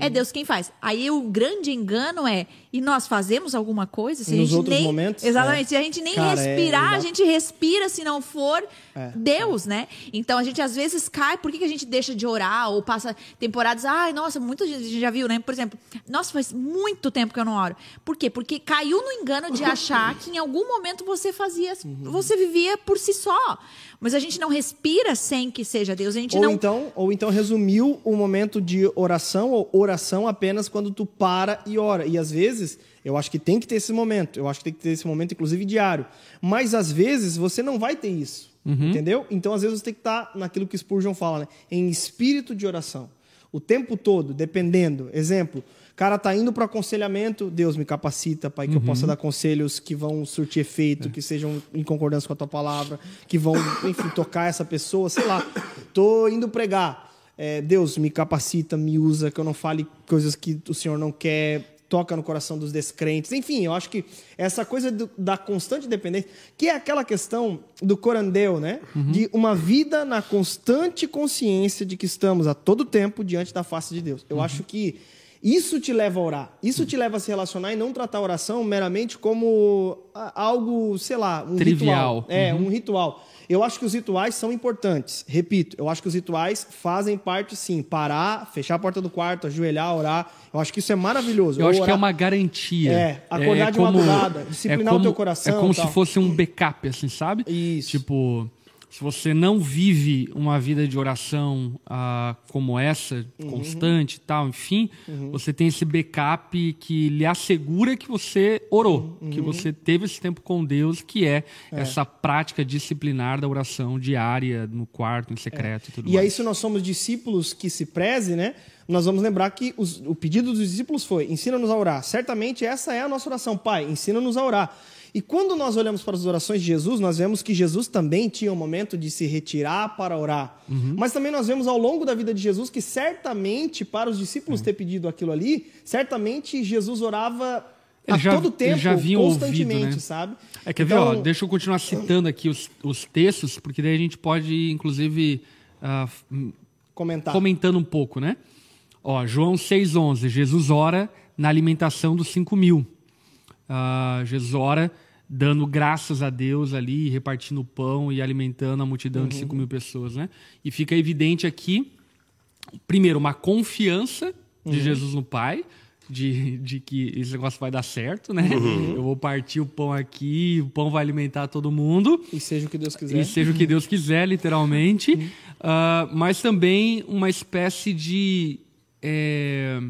é Deus quem faz. Aí o grande engano é, e nós fazemos alguma coisa? Se a Nos gente outros nem, momentos, Exatamente. é. Se a gente nem Cara, é, respirar, a exato. gente respira se não for É. Deus, né? Então a gente às vezes cai, por que, que a gente deixa de orar ou passa temporadas, ai, nossa, muita gente já viu, né? Por exemplo, nossa, faz muito tempo que eu não oro. Por quê? Porque caiu no engano de [LAUGHS] achar que em algum momento você fazia, Uhum. você vivia por si só. Mas a gente não respira sem que seja Deus. A gente Ou não então, ou então resumiu o momento de oração ou oração apenas quando tu para e ora. E às vezes, eu acho que tem que ter esse momento. Eu acho que tem que ter esse momento, inclusive diário. Mas às vezes você não vai ter isso. Entendeu? Então, às vezes, você tem que estar naquilo que Spurgeon fala, né? Em espírito de oração. O tempo todo, dependendo. Exemplo, cara tá indo para aconselhamento, Deus me capacita, Pai, que eu possa dar conselhos que vão surtir efeito, que sejam em concordância com a tua palavra, que vão, enfim, tocar essa pessoa, sei lá. Tô indo pregar. É, Deus me capacita, me usa, que eu não fale coisas que o Senhor não quer, toca no coração dos descrentes. Enfim, eu acho que essa coisa do- da constante dependência, que é aquela questão do corandeu, né? De uma vida na constante consciência de que estamos a todo tempo diante da face de Deus. Eu acho que isso te leva a orar. Isso te leva a se relacionar e não tratar a oração meramente como ah, algo, sei lá, um Trivial. ritual. É, um ritual. Eu acho que os rituais são importantes. Repito, eu acho que os rituais fazem parte, sim. Parar, fechar a porta do quarto, ajoelhar, orar. Eu acho que isso é maravilhoso. Eu Ou acho que é orar- uma garantia. É, acordar de madrugada, disciplinar o teu coração É como se fosse um backup, assim, sabe? Isso. Tipo, se você não vive uma vida de oração ah, como essa, Uhum. constante e tal, enfim, você tem esse backup que lhe assegura que você orou, Uhum. que você teve esse tempo com Deus, que é, essa prática disciplinar da oração diária, no quarto, em secreto e tudo E aí, mais. se nós somos discípulos que se preze, né? Nós vamos lembrar que os- o pedido dos discípulos foi: ensina-nos a orar. Certamente essa é a nossa oração. Pai, ensina-nos a orar. E quando nós olhamos para as orações de Jesus, nós vemos que Jesus também tinha um momento de se retirar para orar. Uhum. Mas também nós vemos ao longo da vida de Jesus que certamente, para os discípulos Uhum. ter pedido aquilo ali, certamente Jesus orava Ele a já- todo tempo, já havia ouvido, constantemente, né? sabe? É, quer ver, ó, deixa eu continuar citando aqui os, os textos, porque daí a gente pode, inclusive, f- comentar. comentando um pouco, né? Ó, João 6,11, Jesus ora na alimentação dos 5 mil. Ah, Jesus ora dando graças a Deus ali, repartindo o pão e alimentando a multidão de 5 mil pessoas, né? E fica evidente aqui, primeiro, uma confiança de Jesus no Pai, de, de que esse negócio vai dar certo, né? Eu vou partir o pão aqui, o pão vai alimentar todo mundo. E seja o que Deus quiser. E seja o que Deus quiser, literalmente. Ah, mas também uma espécie de. é,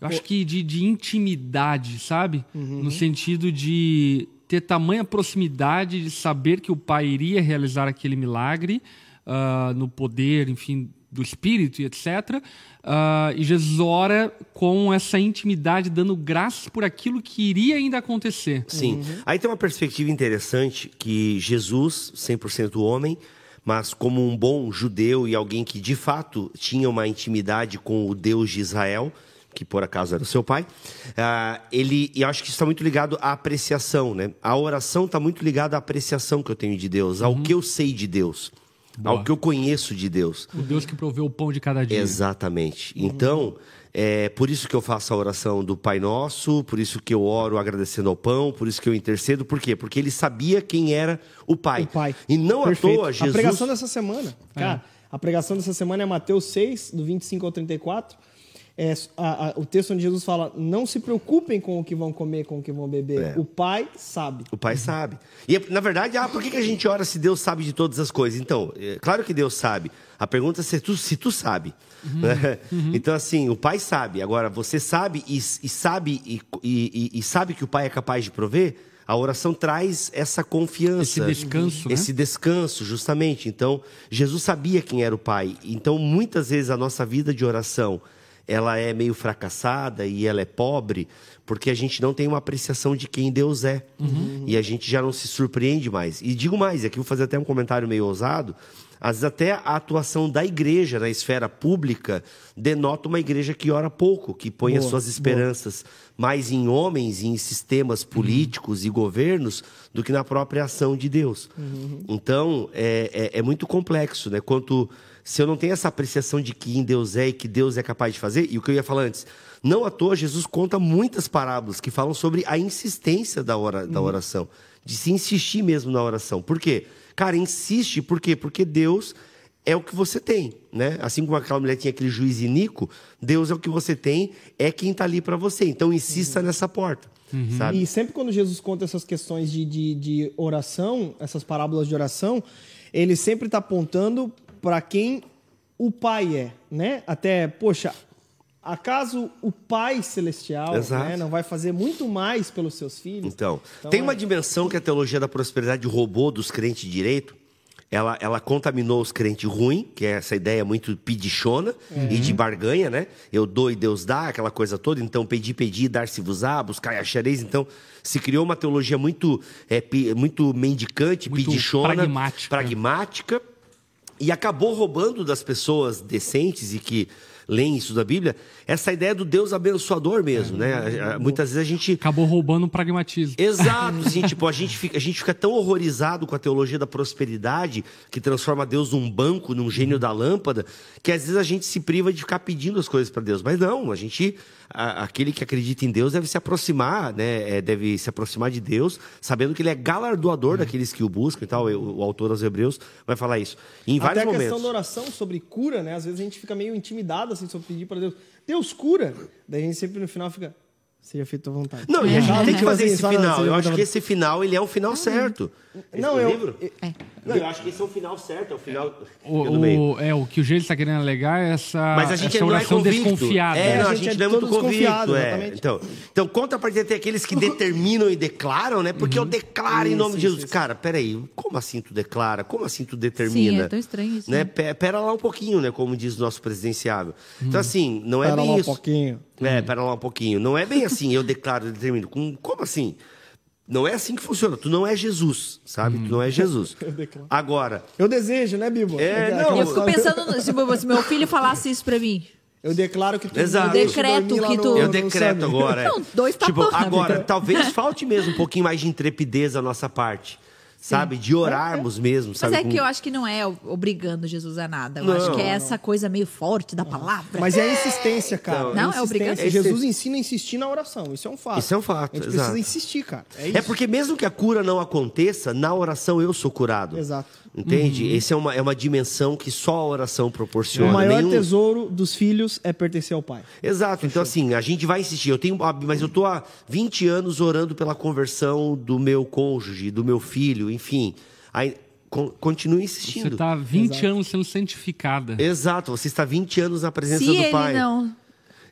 eu acho que de, de intimidade, sabe? No sentido de ter tamanha proximidade de saber que o Pai iria realizar aquele milagre ah, no poder, enfim, do Espírito e etc. Ah, e Jesus ora com essa intimidade, dando graças por aquilo que iria ainda acontecer. Sim. Aí tem uma perspectiva interessante que Jesus, 100% homem, mas como um bom judeu e alguém que de fato tinha uma intimidade com o Deus de Israel, que por acaso era o seu pai, ah, ele, e eu acho que isso está muito ligado à apreciação, né? A oração está muito ligada à apreciação que eu tenho de Deus, ao que eu sei de Deus, ao que eu conheço de Deus. O Deus que proveu o pão de cada dia. Exatamente. Então, é por isso que eu faço a oração do Pai Nosso, por isso que eu oro agradecendo ao pão, por isso que eu intercedo. Por quê? Porque ele sabia quem era o Pai. O Pai. E não Perfeito. à toa, Jesus. A pregação dessa semana, cara, a pregação dessa semana é Mateus 6, do 25 ao 34. É, a- a- o texto onde Jesus fala: Não se preocupem com o que vão comer, com o que vão beber. É. O Pai sabe. O Pai sabe. E, na verdade, ah, por que que a gente ora se Deus sabe de todas as coisas? Então, é, claro que Deus sabe. A pergunta é se tu, se tu sabe. né? Então, assim, o Pai sabe. Agora, você sabe e, e sabe e, e- e sabe que o Pai é capaz de prover? A oração traz essa confiança. Esse descanso, né? Esse descanso, justamente. Então, Jesus sabia quem era o Pai. Então, muitas vezes a nossa vida de oração ela é meio fracassada e ela é pobre porque a gente não tem uma apreciação de quem Deus é. E a gente já não se surpreende mais. E digo mais, aqui eu vou fazer até um comentário meio ousado. Às vezes até a atuação da igreja na esfera pública denota uma igreja que ora pouco, que põe as Boa, suas esperanças mais em homens e em sistemas políticos e governos do que na própria ação de Deus. Então, é, é, é muito complexo, né? Quanto se eu não tenho essa apreciação de que em Deus é e que Deus é capaz de fazer, e o que eu ia falar antes, não à toa Jesus conta muitas parábolas que falam sobre a insistência da, ora, da oração, de se insistir mesmo na oração. Por quê? Cara, insiste, por quê? Porque Deus é o que você tem, né? Assim como aquela mulher tinha aquele juiz inico, Deus é o que você tem, é quem está ali para você. Então insista nessa porta, sabe? E sempre quando Jesus conta essas questões de, de, de oração, essas parábolas de oração, ele sempre está apontando para quem o Pai é, né? Até, poxa, acaso o Pai Celestial né, não vai fazer muito mais pelos seus filhos? Então, Então, tem é- uma dimensão que a teologia da prosperidade roubou dos crentes de direito. Ela, ela contaminou os crentes ruins, que é essa ideia muito pedichona e de barganha, né? Eu dou e Deus dá, aquela coisa toda. Então, pedir, pedir, dar-se-vos-á, buscar e achareis. Então, se criou uma teologia muito, é, muito mendicante, Muito pedichona, pragmática. pragmática e acabou roubando das pessoas decentes e que leem isso da Bíblia essa ideia do Deus abençoador mesmo, né? A- a- Muitas vezes a gente Acabou roubando o pragmatismo. Exato, [LAUGHS] assim, tipo, a gente, fica, a gente fica tão horrorizado com a teologia da prosperidade, que transforma Deus num banco, num gênio da lâmpada, que às vezes a gente se priva de ficar pedindo as coisas para Deus. Mas não, a gente, a- aquele que acredita em Deus deve se aproximar, né? é, deve se aproximar de Deus, sabendo que ele é galardoador daqueles que o buscam e tal. O, o autor aos Hebreus vai falar isso. Em Até vários a momentos. questão da oração sobre cura, né? Às vezes a gente fica meio intimidado assim, sobre pedir para Deus. Deus cura. Daí a gente sempre no final fica, seja feito à vontade. Não, e a gente Sabe? tem que fazer esse final. Eu acho que esse final, ele é um final certo. Não, eu- livro? É. Não, eu acho que esse é o final certo, é o final O, o- é, o que o Gênesis está querendo alegar é essa, Mas a gente essa não é oração convicto. desconfiada. É, não, A a gente gente, é não é muito convicto. É. exatamente. Então, então, conta pra tem aqueles que [LAUGHS] determinam e declaram, né? Porque eu declaro em nome de Isso, Jesus. isso. Cara, peraí, como assim tu declara? Como assim tu determina? Sim, é tão estranho isso, Né? né? Pe- Pera lá um pouquinho, né? Como diz o nosso presidenciável. Então, assim, não é Espera bem lá um isso. pouquinho. É, pera lá um pouquinho. Não é bem assim, eu declaro, eu determino. Com- Como assim? Não é assim que funciona. Tu não é Jesus, sabe? Tu não é Jesus. [LAUGHS] Eu declaro. Agora, Eu desejo, né, Bibo? É, Aquela não, Eu fico pensando, no- se meu- filho falasse isso pra mim. Eu declaro que tu Exato. deixa Decreto que no- tu- Eu no decreto Sami. agora. é. Não, dois tipo, tapão, né? agora, [LAUGHS] talvez falte mesmo um pouquinho mais de intrepidez da nossa parte. Sabe? De orarmos mesmo, Mas sabe? é com- que eu acho que não é obrigando Jesus a nada. Eu Não. acho que é essa coisa meio forte da palavra. Mas é a insistência, cara. Não, a é obrigação. insistência. Jesus ensina a insistir na oração. Isso é um fato. Isso é um fato, A gente exato. precisa insistir, cara. É isso. É porque mesmo que a cura não aconteça, na oração eu sou curado. Exato. Entende? Essa é uma, é uma dimensão que só a oração proporciona. O maior Nenhum- tesouro dos filhos é pertencer ao pai. Exato. Então, assim, a gente vai insistir. Eu tenho, mas eu tô há 20 anos orando pela conversão do meu cônjuge, do meu filho, enfim. Aí, con- continue Você insistindo. está 20 anos sendo santificada. Exato, você está 20 anos na presença Se do ele Pai. não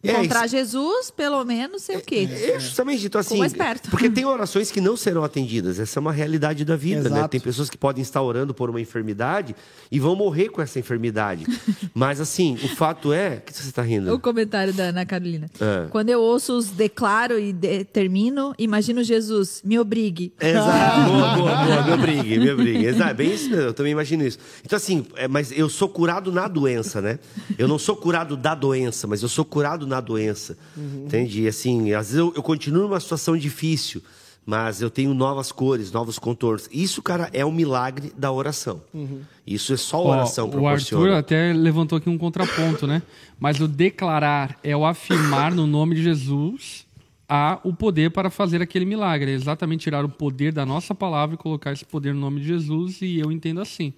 É, encontrar Jesus, pelo menos sei o quê. É, justamente, então assim, mais perto. porque tem orações que não serão atendidas, essa é uma realidade da vida, né? Exato. Tem pessoas que podem estar orando por uma enfermidade e vão morrer com essa enfermidade. [LAUGHS] Mas assim, o fato é, que você está rindo? O comentário da Ana Carolina. É. Quando eu ouço os declaro e determino, imagino Jesus, me obrigue. Exato, [LAUGHS] boa, boa, boa, me obrigue, me obrigue. Exato, é bem isso mesmo, eu também imagino isso. Então, assim, é, mas eu sou curado na doença, né? Eu não sou curado da doença, mas eu sou curado na doença. Entende? E assim, às vezes eu, eu continuo numa situação difícil, mas eu tenho novas cores, novos contornos. Isso, cara, é um milagre da oração. Isso é só a Ó, oração o Arthur proporciona. até levantou aqui um contraponto, né? Mas o declarar é o afirmar no nome de Jesus há o poder para fazer aquele milagre. É exatamente tirar o poder da nossa palavra e colocar esse poder no nome de Jesus, e eu entendo assim.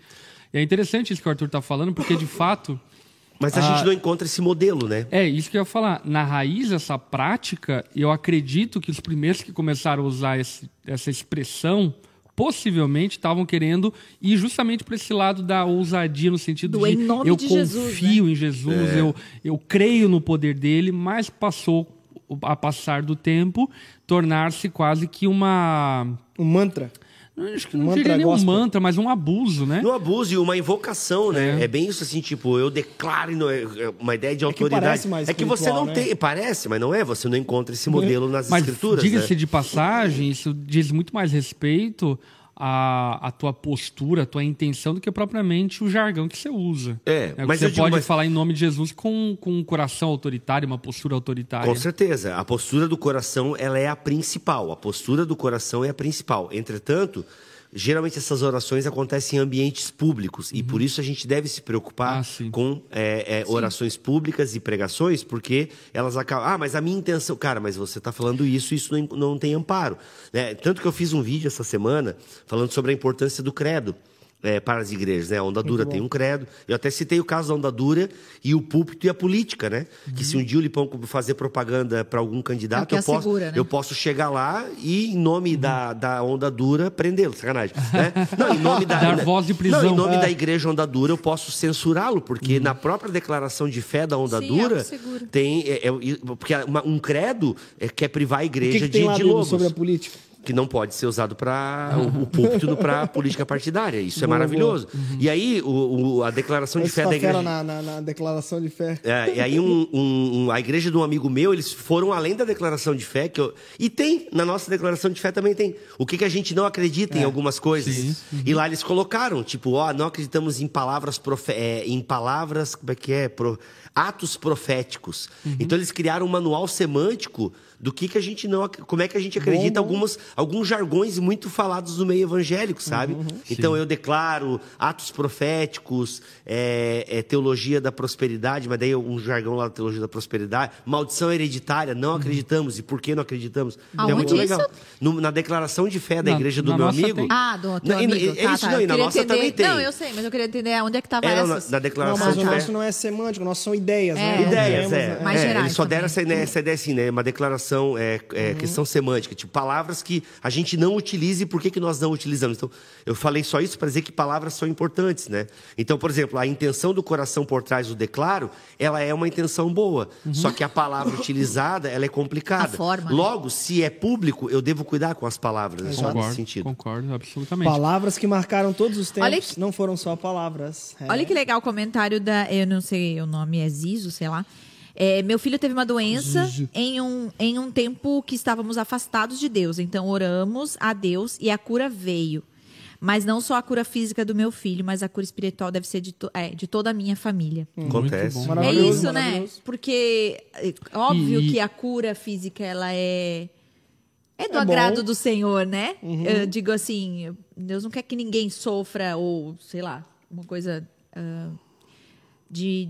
E é interessante isso que o Arthur está falando, porque de fato. Mas a Ah. gente não encontra esse modelo, né? É, isso que eu ia falar. Na raiz dessa prática, eu acredito que os primeiros que começaram a usar esse- essa expressão possivelmente estavam querendo ir justamente para esse lado da ousadia, no sentido Do de em nome eu de confio Jesus, né? em Jesus, eu, eu creio no poder dele, mas passou a passar do tempo, tornar-se quase que uma. Um mantra. Acho que não Mantra diria nem um mantra, mas um abuso, né? No abuso e uma invocação, né? É. bem isso assim, tipo, eu declaro no- é uma ideia de que autoridade. parece mais é que você não né? tem, parece, mas não é, você não encontra esse modelo nas Mas escrituras, diga-se né? de passagem, isso diz muito mais respeito a, a tua postura, a tua intenção, do que propriamente o jargão que você usa. É, mas mas você digo, pode mas- falar em nome de Jesus com, com um coração autoritário, uma postura autoritária. Com certeza. A postura do coração ela é a principal. A postura do coração é a principal. Entretanto, geralmente essas orações acontecem em ambientes públicos. E por isso a gente deve se preocupar Uhum. Ah, com é, é, orações públicas e pregações, porque elas acabam. Ah, mas a minha intenção. Cara, mas você está falando isso, isso não, não tem amparo. né? Tanto que eu fiz um vídeo essa semana falando sobre a importância do credo. É, para as igrejas, né? A onda dura tem um credo. Eu até citei o caso da onda dura e o púlpito e a política, né? Que se um dia o Lipão fazer propaganda para algum candidato, É eu, posso, né? eu posso chegar lá e, em nome da, da onda dura, prendê-lo. Sacanagem. Né? Não, em nome da. [LAUGHS] Dar voz de prisão. Não, em nome É. da igreja onda dura, eu posso censurá-lo, porque na própria declaração de fé da onda Sim, é dura, tem. é- é- porque uma- um credo é, quer privar a igreja que, que de, de lobos sobre a política? Que não pode ser usado para o, o púlpito para [LAUGHS] política partidária. Isso é Boa, maravilhoso. E aí o, o- a declaração de Esse fé da igreja. na, na, na declaração de fé. É, e aí um- um- um- a igreja de um amigo meu, eles foram além da declaração de fé, que eu- e tem, na nossa declaração de fé também tem. O que, que a gente não acredita em algumas coisas. E lá eles colocaram, tipo, ó, não acreditamos em palavras profe é, em palavras, como é que é? Pro- atos proféticos. Então eles criaram um manual semântico do que, que a gente não. Como é que a gente acredita Bom, bom. algumas, alguns jargões muito falados no meio evangélico, sabe? Então eu declaro atos proféticos, é, é, teologia da prosperidade, mas daí um jargão lá da teologia da prosperidade, maldição hereditária, não acreditamos. E por que não acreditamos? Aonde é muito isso? legal. No- na declaração de fé da Na- igreja do na meu amigo. tem. Ah, do teu Não, e- amigo. é tá, isso tá. não, e na nossa entender... também tem. Não, eu sei, mas eu queria entender onde é que tava É, não, na, essas. na Não, declaração mas o de fé. nosso não é semântico, o nosso são ideias, né? É. Ideias, Temos, é. né? Mais É, gerais Eles só deram essa, ideia- essa ideia assim, né? Uma declaração, é, é, questão semântica. Tipo, palavras que a gente não utiliza e por que, que nós não utilizamos. Então, eu falei só isso para dizer que palavras são importantes, né? Então, por exemplo, a intenção do coração por trás do declaro, ela é uma intenção boa. Só que a palavra [LAUGHS] utilizada, ela é complicada. A forma, né? Logo, se é público, eu devo cuidar com as palavras. né? Só nesse sentido. concordo, absolutamente. Palavras que marcaram todos os tempos, que- não foram só palavras. É. Olha que legal o comentário da. Eu não sei o nome, é Zizo, sei lá. É, meu filho teve uma doença em um, em um tempo que estávamos afastados de Deus. Então oramos a Deus e a cura veio. Mas não só a cura física do meu filho, mas a cura espiritual deve ser de, to- é, de toda a minha família. Acontece. bom. É isso, né? Porque é, óbvio E- que a cura física ela é é do É agrado bom. do Senhor, né? Eu digo assim, Deus não quer que ninguém sofra ou sei lá, uma coisa ah, de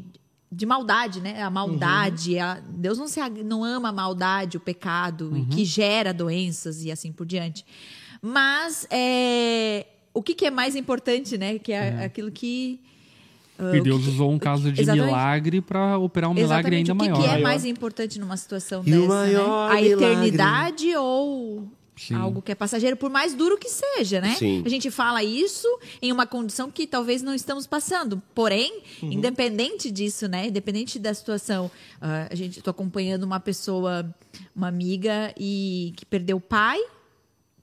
de maldade, né? A maldade, a- Deus não se não ama a maldade, o pecado e que gera doenças e assim por diante. Mas é, o que, que é mais importante, né? Que é aquilo que E Deus usou um caso de Exatamente. milagre para operar um milagre Exatamente. ainda o que, maior. que é mais importante numa situação E o dessa, maior né? A milagre. eternidade ou Sim. algo que é passageiro, por mais duro que seja, né? Sim. A gente fala isso em uma condição que talvez não estamos passando. Porém, Uhum. independente disso, né? Independente da situação, ah, a gente tô acompanhando uma pessoa, uma amiga e que perdeu o pai.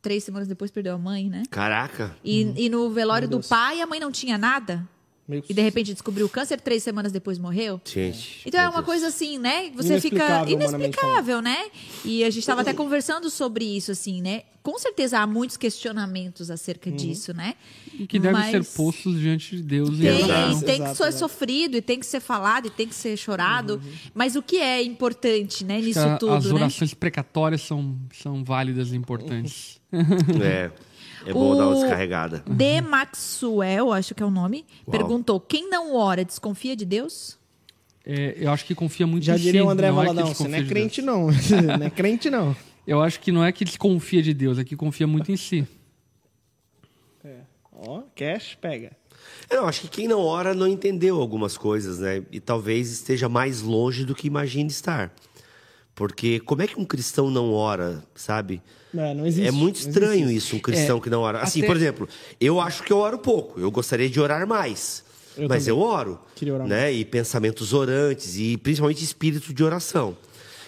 Três semanas depois perdeu a mãe, né? Caraca. E, Uhum. e no velório do pai, a mãe não tinha nada. Meio E de repente descobriu o câncer, três semanas depois morreu. Gente. Então é uma Deus. coisa assim, né? Você fica Inexplicável, humanamente inexplicável, né? E a gente estava até conversando sobre isso, assim, né? Com certeza há muitos questionamentos acerca Uhum. disso, né? E que devem Mas ser postos diante de Deus. e Tem. Exato. e tem que ser sofrido, e tem que ser falado, e tem que ser chorado. Mas o que é importante, né, nisso A- tudo, As né? orações precatórias são, são válidas e importantes. É. [LAUGHS] É bom dar uma O- descarregada. De Maxwell, acho que é o nome, Uau. perguntou: quem não ora desconfia de Deus? É, eu acho que confia muito Já em diria si, o André não é Valadão, você não é de crente Deus. não. [LAUGHS] não é crente não. Eu acho que não é que desconfia de Deus, é que confia muito em si. Ó, cash, pega. Eu acho que quem não ora não entendeu algumas coisas, né? E talvez esteja mais longe do que imagina estar. Porque como é que um cristão não ora, sabe? É, não existe. É muito não estranho isso, um cristão É, que não ora. Assim, até- por exemplo, eu acho que eu oro pouco. Eu gostaria de orar mais. Eu mas também. eu oro. Queria orar né? E pensamentos orantes, e principalmente espírito de oração.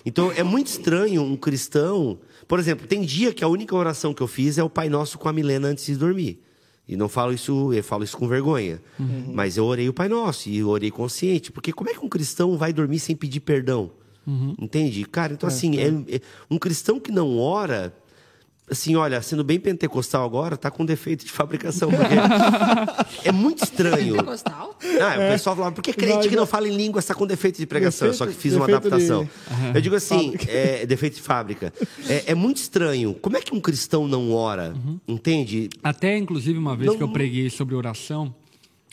Então, é muito estranho um cristão... Por exemplo, tem dia que a única oração que eu fiz é o Pai Nosso com a Milena antes de dormir. E não falo isso, eu falo isso com vergonha. Uhum. Mas eu orei o Pai Nosso e orei consciente. Porque como é que um cristão vai dormir sem pedir perdão? Uhum. Entende? Cara, É, então assim, é- é- um cristão que não ora, assim, olha, sendo bem pentecostal agora, tá com defeito de fabricação. Porque [LAUGHS] é muito estranho. Pentecostal? Ah, o pessoal falava, por que crente que não fala em língua está com defeito de pregação? Defeito- Só que fiz uma defeito de- adaptação. Eu digo assim, é, defeito de fábrica. É, é muito estranho. Como é que um cristão não ora? Entende? Até, inclusive, uma vez Não- que eu preguei sobre oração,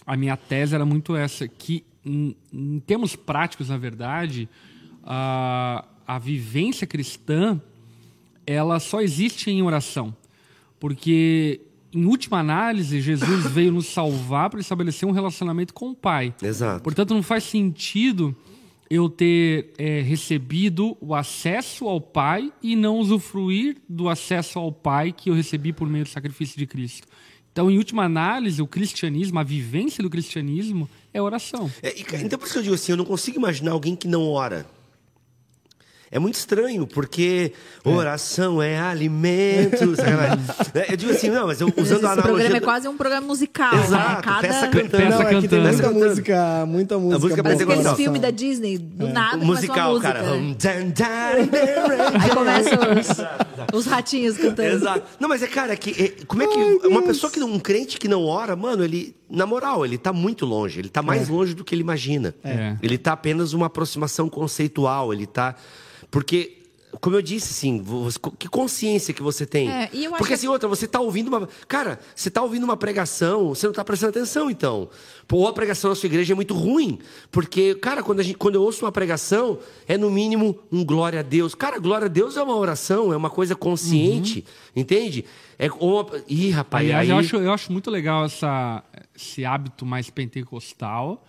a minha tese era muito essa, que em, em termos práticos, na verdade, a, a vivência cristã, ela só existe em oração. Porque, em última análise, Jesus [COUGHS] veio nos salvar para estabelecer um relacionamento com o Pai. Exato. Portanto, não faz sentido eu ter é, recebido o acesso ao Pai e não usufruir do acesso ao Pai que eu recebi por meio do sacrifício de Cristo. Então, em última análise, o cristianismo, a vivência do cristianismo é oração. É, então, por isso que eu digo assim, eu não consigo imaginar alguém que não ora. É muito estranho, porque oração é alimento. sacanagem. [LAUGHS] É, eu digo assim, não, mas eu, usando Esse a analogia... programa é quase um programa musical, Exato, né? Cada... peça cantando. Não, é que tem cantando. muita Peça música, muita música. música boa. Parece aqueles filmes da Disney, do nada O começa musical, uma música. cara. né? Um dan, Aí começam os, os ratinhos cantando. Exato. Não, mas é, cara, que, é, como é que uma pessoa que não, um crente que não ora, mano, ele, na moral, ele tá muito longe. Ele tá mais longe do que ele imagina. É. Ele tá apenas uma aproximação conceitual. Ele tá. Porque. Como eu disse, assim, você- que consciência que você tem. É, e Porque que- assim, outra, você tá ouvindo uma. Cara, você tá ouvindo uma pregação, você não tá prestando atenção, então. Pô, ou a pregação na sua igreja é muito ruim. Porque, cara, quando, a gente, quando eu ouço uma pregação, é no mínimo um glória a Deus. Cara, glória a Deus é uma oração, é uma coisa consciente, entende? É uma. Ih, rapaz, Aliás, aí. eu, acho, eu acho muito legal essa, esse hábito mais pentecostal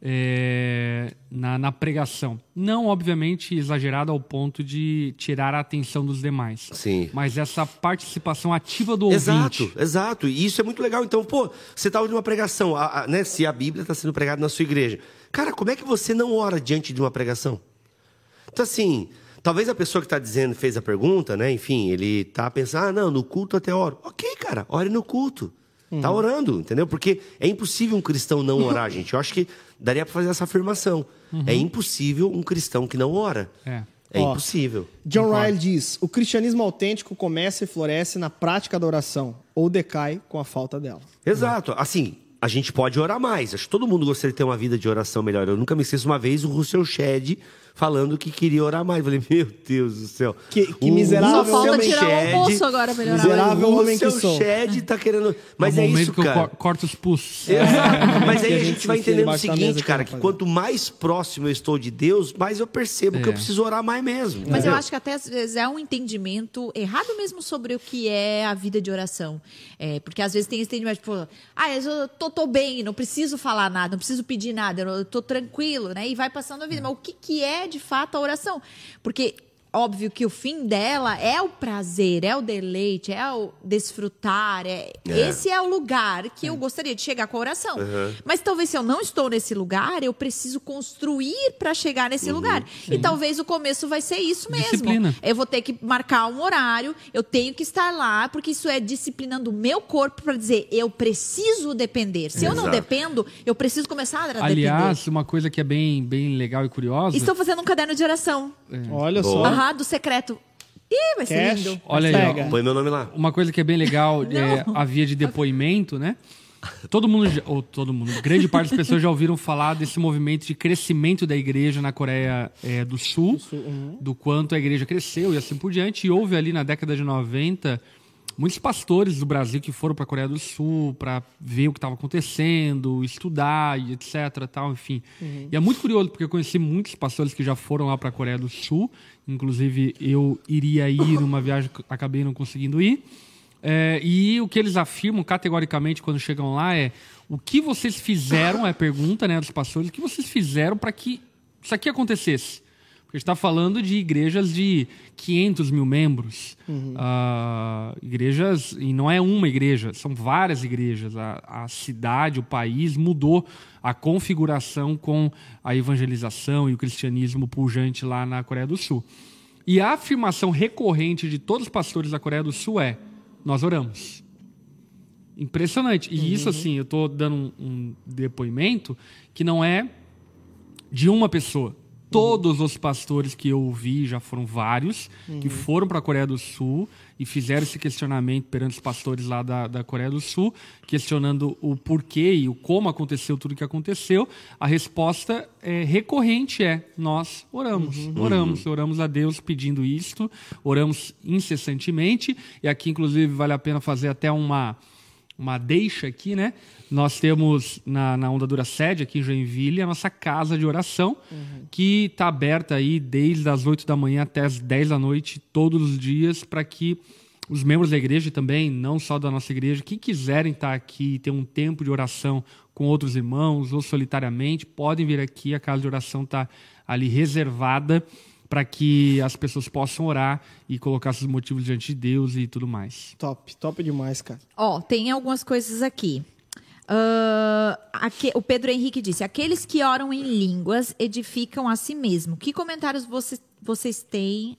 é, na, na pregação. Não, obviamente, exagerado ao ponto de tirar a atenção dos demais. Sim. Mas essa participação ativa do Exato, ouvinte. exato. E isso é muito legal. Então, pô, você tá ouvindo uma pregação, a- a- né? Se a Bíblia está sendo pregada na sua igreja. Cara, como é que você não ora diante de uma pregação? Então, assim, talvez a pessoa que está dizendo, fez a pergunta, né? Enfim, ele tá pensando, ah, não, no culto até oro. Ok, cara, ore no culto. Tá orando, entendeu? Porque é impossível um cristão não orar, [LAUGHS] gente. Eu acho que daria para fazer essa afirmação. É impossível um cristão que não ora. É. É Ó, impossível. John Ryle diz: o cristianismo autêntico começa e floresce na prática da oração, ou decai com a falta dela. Exato. Assim, a gente pode orar mais. Acho que todo mundo gostaria de ter uma vida de oração melhor. Eu nunca me esqueço uma vez o Russell Shedd falando que queria orar mais. Eu falei, [LAUGHS] meu Deus do céu. Que- que O miserável Só falta tirar o Shedd- almoço agora melhorar. Miserável o homem que sou. Shedd tá querendo... Mas é é, o momento isso, que eu cara. cor- corto os pulsos. Exato. Mas Que aí a gente vai entendendo o seguinte, cara, que quanto mais próximo eu estou de Deus, mais eu percebo que É. eu preciso orar mais mesmo. Mas eu acho que até às vezes é um entendimento errado mesmo sobre o que é a vida de oração. É, porque às vezes tem esse entendimento, tipo, ah, eu tô, tô bem, não preciso falar nada, não preciso pedir nada, eu tô tranquilo, né? E vai passando a vida. Mas o que, que é de fato a oração? Porque. Óbvio que o fim dela é o prazer, é o deleite, é o desfrutar. É... É. Esse é o lugar que eu gostaria de chegar com a oração. Mas talvez se eu não estou nesse lugar, eu preciso construir para chegar nesse lugar. E talvez o começo vai ser isso mesmo. Disciplina. Eu vou ter que marcar um horário, eu tenho que estar lá, porque isso é disciplinando o meu corpo para dizer, eu preciso depender. Se eu não Exato. dependo, eu preciso começar a depender. Aliás, uma coisa que é bem, bem legal e curiosa. Estou fazendo um caderno de oração. Olha Boa. só. Aham, do secreto. Ih, vai ser Cash. lindo. Olha aí, Pega. ó, Põe meu nome lá. uma coisa que é bem legal [LAUGHS] é a via de depoimento, né? Todo mundo, já- ou todo mundo, grande parte das pessoas já ouviram falar desse movimento de crescimento da igreja na Coreia eh, do Sul, do quanto a igreja cresceu e assim por diante. E houve ali na década de 90 muitos pastores do Brasil que foram para a Coreia do Sul para ver o que estava acontecendo, estudar e etc. Tal, enfim. E é muito curioso porque eu conheci muitos pastores que já foram lá para a Coreia do Sul. Inclusive eu iria ir numa viagem que acabei não conseguindo ir. É, e o que eles afirmam categoricamente quando chegam lá é o que vocês fizeram, é a pergunta né, dos pastores, o que vocês fizeram para que isso aqui acontecesse? Gente está falando de igrejas de 500 mil membros, ah, igrejas, e não é uma igreja, são várias igrejas. A, a cidade, o país mudou a configuração com a evangelização e o cristianismo pujante lá na Coreia do Sul. E a afirmação recorrente de todos os pastores da Coreia do Sul é: nós oramos. Impressionante. E isso, assim, eu estou dando um, um depoimento que não é de uma pessoa. Todos os pastores que eu ouvi, já foram vários, que foram para a Coreia do Sul e fizeram esse questionamento perante os pastores lá da, da Coreia do Sul, questionando o porquê e o como aconteceu tudo o que aconteceu. A resposta é, recorrente é: nós oramos, oramos, oramos a Deus pedindo isto, oramos incessantemente. E aqui, inclusive, vale a pena fazer até uma uma deixa aqui, né? Nós temos na, na Onda Dura Sede, aqui em Joinville, a nossa casa de oração, que está aberta aí desde as 8 da manhã até as 10 da noite, todos os dias, para que os membros da igreja também, não só da nossa igreja, que quiserem estar aqui e ter um tempo de oração com outros irmãos ou solitariamente, podem vir aqui. A casa de oração está ali reservada para que as pessoas possam orar e colocar seus motivos diante de Deus e tudo mais. Top, top demais, cara. Ó, tem algumas coisas aqui. Ah, aque- o Pedro Henrique disse: aqueles que oram em línguas edificam a si mesmo. Que comentários você- vocês têm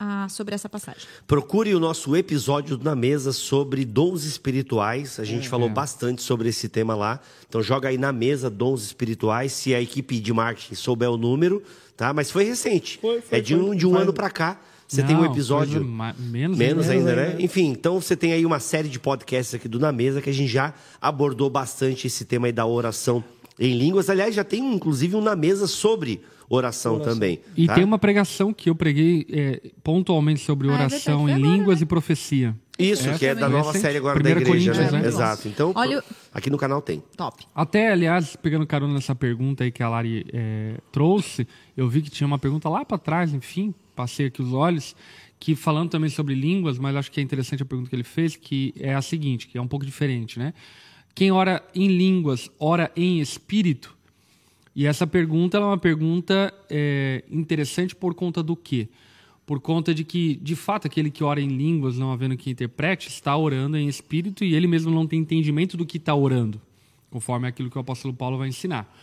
ah, sobre essa passagem? Procure o nosso episódio na mesa sobre dons espirituais. A gente É. falou bastante sobre esse tema lá. Então joga aí na mesa dons espirituais, se a equipe de marketing souber o número, tá? Mas foi recente. Foi, foi, é de foi. um, de um Faz- ano pra cá. Você tem um Não, episódio. menos Menos ainda. né? ainda. Enfim, então você tem aí uma série de podcasts aqui do Na Mesa que a gente já abordou bastante esse tema aí da oração em línguas. Aliás, já tem inclusive um Na Mesa sobre oração, também. E tá? tem uma pregação que eu preguei é, pontualmente sobre Ah, é oração verdade, em foi agora, línguas né? e profecia. Isso, Essa que é da nova Recente. série agora Primeira da igreja, né? né? Exato. Então, Olha aqui no canal tem. Top. Até, aliás, pegando carona nessa pergunta aí que a Lari é, trouxe, eu vi que tinha uma pergunta lá para trás, enfim, passei aqui os olhos, que falando também sobre línguas, mas acho que é interessante a pergunta que ele fez, que é a seguinte, que é um pouco diferente, né? Quem ora em línguas, ora em espírito? E essa pergunta ela é uma pergunta é, interessante por conta do quê? Por conta de que, de fato, aquele que ora em línguas, não havendo que interprete, está orando em espírito e ele mesmo não tem entendimento do que está orando, conforme aquilo que o apóstolo Paulo vai ensinar.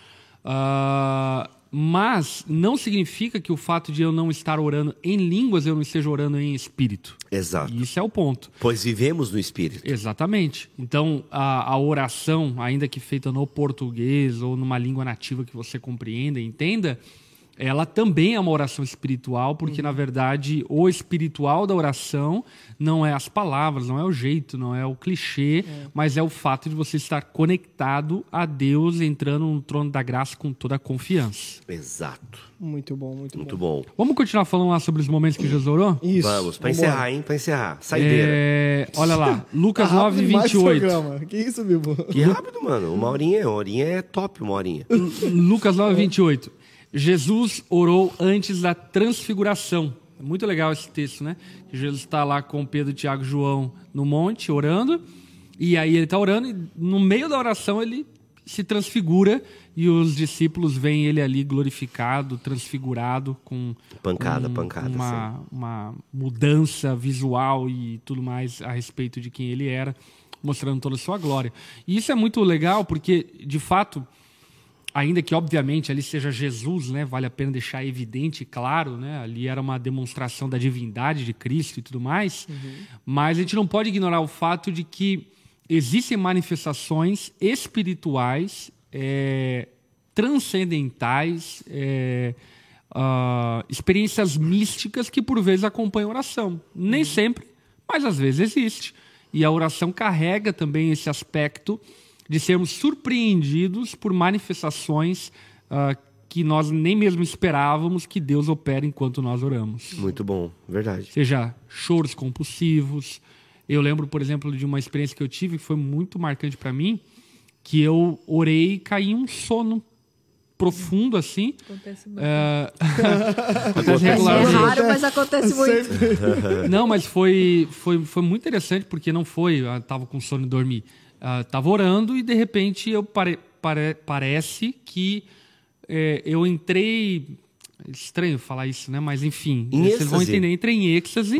Ah, mas não significa que o fato de eu não estar orando em línguas, eu não esteja orando em espírito. Exato. E isso é o ponto. Pois vivemos no Espírito. Exatamente. Então, a, a oração, ainda que feita no português ou numa língua nativa que você compreenda e entenda, ela também é uma oração espiritual, porque, na verdade, o espiritual da oração não é as palavras, não é o jeito, não é o clichê, mas é o fato de você estar conectado a Deus, entrando no trono da graça com toda a confiança. Exato. Muito bom, muito, Muito bom. bom. Vamos continuar falando lá sobre os momentos que Jesus orou? Isso. Vamos, pra vambora. encerrar, hein? Pra encerrar. Saideira. É, olha lá, [LAUGHS] Lucas Tá 9, rápido demais esse 28. programa. Que isso, Bibo? Que rápido, mano. Uma horinha, uma horinha é top, uma horinha. Lucas 9, 28. Jesus orou antes da transfiguração. É muito legal esse texto, né? Que Jesus está lá com Pedro, Tiago e João no monte, orando. E aí ele está orando e no meio da oração ele se transfigura e os discípulos veem ele ali glorificado, transfigurado, com Pancada, um- pancada, uma, uma mudança visual e tudo mais a respeito de quem ele era, mostrando toda a sua glória. E isso é muito legal porque, de fato, ainda que obviamente ali seja Jesus, né, vale a pena deixar evidente e claro, né, ali era uma demonstração da divindade de Cristo e tudo mais, mas a gente não pode ignorar o fato de que existem manifestações espirituais é, transcendentais, é, ah, experiências místicas que por vezes acompanham a oração. Nem sempre, mas às vezes existe. E a oração carrega também esse aspecto de sermos surpreendidos por manifestações ah, que nós nem mesmo esperávamos que Deus opere enquanto nós oramos. Muito bom, verdade. Seja choros compulsivos. Eu lembro, por exemplo, de uma experiência que eu tive que foi muito marcante para mim, que eu orei e caí em um sono profundo assim. Acontece muito. É, [LAUGHS] Acontece É regularmente. raro, mas acontece muito. Não, mas foi, foi, foi muito interessante, porque não foi, ah, tava com sono e dormi. Ah, tava orando e de repente eu pare, pare- parece que é, eu entrei. Estranho falar isso, né? Mas enfim, Em vocês vão êxtase. entender. Entrei em êxtase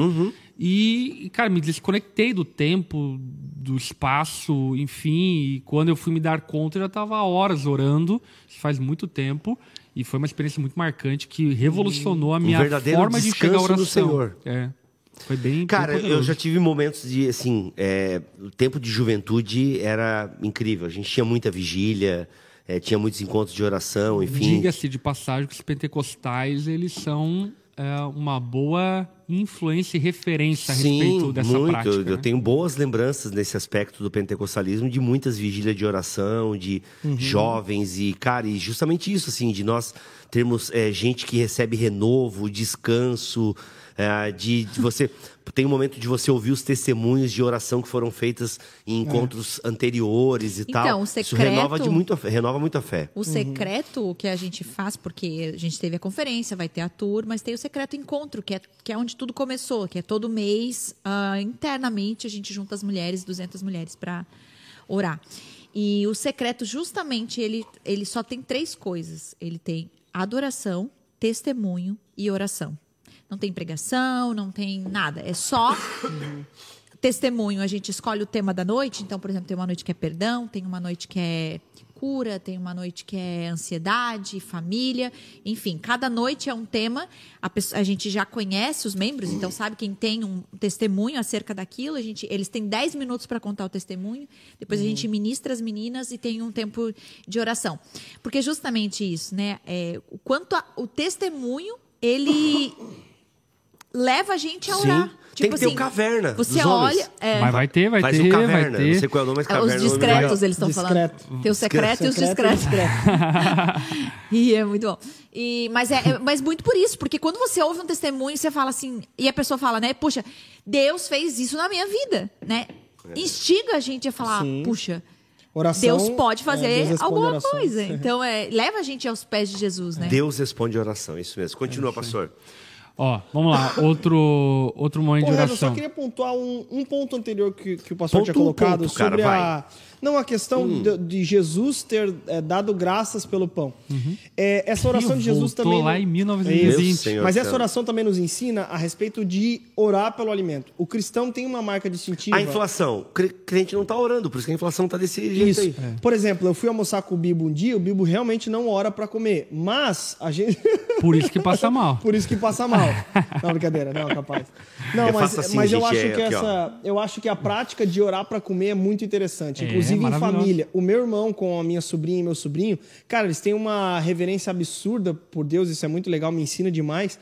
e, e, cara, me desconectei do tempo, do espaço, enfim. E quando eu fui me dar conta, eu já estava horas orando, isso faz muito tempo. E foi uma experiência muito marcante que revolucionou a minha Um forma de a descanso oração. no Senhor. É. Foi bem. bem Cara, eu já tive momentos de, assim, é, o tempo de juventude era incrível. A gente tinha muita vigília, é, tinha muitos encontros de oração, enfim. Diga-se de passagem que os pentecostais, eles são é, uma boa influência e referência a respeito dessa muito. prática. Eu, eu né? tenho boas lembranças nesse aspecto do pentecostalismo, de muitas vigílias de oração, de Uhum. jovens e, cara, e justamente isso, assim, de nós termos é, gente que recebe renovo, descanso, é, de, de você tem um momento de você ouvir os testemunhos de oração que foram feitas em encontros anteriores e Então, tal. o Isso secreto- renova de muito a fé, renova muito a fé. O secreto que a gente faz, porque a gente teve a conferência, vai ter a tour, mas tem o secreto encontro, que é, que é onde tudo começou, que é todo mês, ah, internamente, a gente junta as mulheres, 200 mulheres, para orar. E o secreto, justamente, ele, ele só tem três coisas. Ele tem adoração, testemunho e oração. Não tem pregação, não tem nada. É só testemunho, a gente escolhe o tema da noite. Então, por exemplo, tem uma noite que é perdão, tem uma noite que é cura, tem uma noite que é ansiedade, família, enfim, cada noite é um tema. A, pessoa- a gente já conhece os membros, então sabe quem tem um testemunho acerca daquilo. A gente, eles têm 10 minutos para contar o testemunho. Depois a gente ministra as meninas e tem um tempo de oração, porque justamente isso, né? É, o quanto a- o testemunho ele leva a gente a Sim. orar. Tem Tipo que ter o assim, caverna Você olha. é, Mas vai ter, vai Faz ter, um vai caverna, ter. não sei qual é o nome, mas é, caverna. os é legal. discretos, eles estão falando. Discreto. Tem o secreto e os Secreto e discretos. [LAUGHS] e é muito bom. E, mas, é, é- mas muito por isso, porque quando você ouve um testemunho, você fala assim, e a pessoa fala, né? Puxa, Deus fez isso na minha vida, né? Instiga a gente a falar, Sim. puxa, Oração, Deus pode é, fazer Deus responde alguma orações. coisa. [LAUGHS] Então, é, leva a gente aos pés de Jesus, né? Deus responde a oração, isso mesmo. Continua, pastor. Ó, vamos lá, outro, outro momento Ô, de Renan, eu só oração. queria pontuar um, um ponto anterior que, que o pastor Ponto tinha um colocado ponto, cara, sobre a. vai. Não, a questão Hum. de, de Jesus ter é, dado graças pelo pão. É, essa oração de Jesus também. lá em Isso. 1920. Meu Senhor Mas essa oração também nos ensina a respeito de orar pelo alimento. O cristão tem uma marca distintiva. A inflação. O cre- crente não está orando, por isso que a inflação está desse jeito Isso. aí. Por exemplo, eu fui almoçar com o Bibo um dia, o Bibo realmente não ora pra comer, mas a gente [LAUGHS] Por isso que passa mal. Por isso que passa mal. [LAUGHS] Não, brincadeira, não, capaz. Não, Eu mas, assim, mas eu gente, acho é que aqui, ó. essa. Eu acho que a prática de orar pra comer é muito interessante. É, Inclusive em família. O meu irmão com a minha sobrinha e meu sobrinho, cara, eles têm uma reverência absurda por Deus, isso é muito legal, me ensina demais.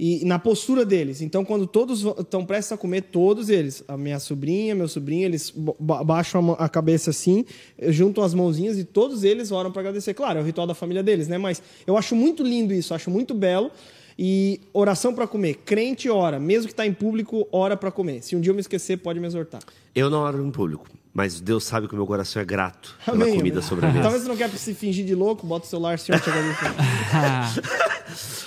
E na postura deles. Então, quando todos estão prestes a comer, todos eles, a minha sobrinha, meu sobrinho, eles ba- baixam a a cabeça assim, juntam as mãozinhas e todos eles oram para agradecer. Claro, é o ritual da família deles, né? Mas eu acho muito lindo isso, acho muito belo. E oração para comer. Crente ora, mesmo que está em público, ora para comer. Se um dia eu me esquecer, pode me exortar. Eu não oro em público, mas Deus sabe que o meu coração é grato pela Amém, comida amém. sobre a mesa. Talvez você não quer se fingir de louco, bota o celular, Senhor, te agradeço. [LAUGHS]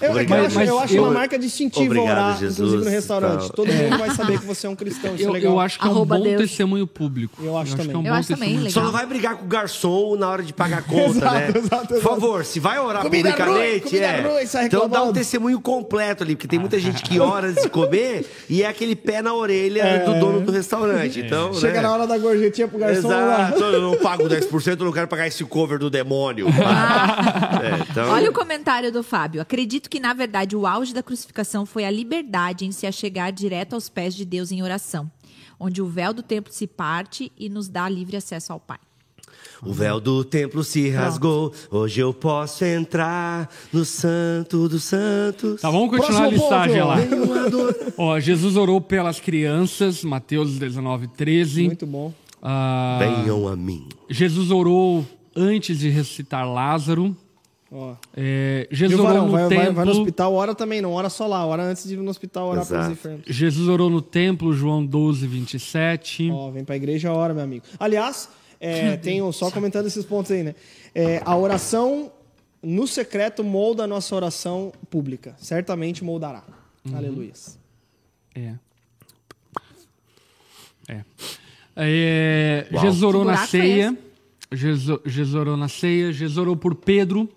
Eu, é eu Obrigado. acho, eu acho eu- uma marca distintiva Obrigado, orar, Jesus, inclusive no restaurante. tal. Todo mundo [LAUGHS] vai saber que você é um cristão, isso é Eu, legal. eu acho que é um Arroba bom Deus. testemunho público. Eu acho também. que é um Eu acho também, legal. Só não vai brigar com o garçom na hora de pagar a [LAUGHS] conta, Exato, né? exato, Por exato. favor, se vai orar Comida ruim, publicamente, comida é. ruim, então dá um testemunho completo ali, porque tem muita gente que ora de comer e é aquele pé na orelha do dono do restaurante. Então, Chega né? na hora da gorjetinha pro garçom lá. Exato, eu não pago 10%, eu não quero pagar esse cover do demônio. [LAUGHS] É, então... Olha o comentário do Fábio. Acredito que, na verdade, o auge da crucificação foi a liberdade em se achegar direto aos pés de Deus em oração, onde o véu do templo se parte e nos dá livre acesso ao Pai. O véu do templo se rasgou, hoje eu posso entrar no santo dos santos. Tá, vamos continuar Próximo a listagem ponto, lá. Ó, Jesus orou pelas crianças, Mateus 19, 13. Muito bom. Ah, Venham a mim. Jesus orou antes de ressuscitar Lázaro. Ó. É, Viu, Jesus orou no Vai, vai- templo. vai no hospital, ora também, não ora só lá, ora antes de ir no hospital, orar pelos Exato. enfermos. Jesus orou no templo, João 12, 27. Ó, vem pra igreja, ora, meu amigo. Aliás, é, [LAUGHS] tenho só comentando esses pontos aí, né? É, a oração no secreto molda a nossa oração pública. Certamente moldará. Uhum. Aleluia. É. É. É. Jesus orou Que na é ceia. Jesus, Jesus orou na ceia. Jesus orou por Pedro.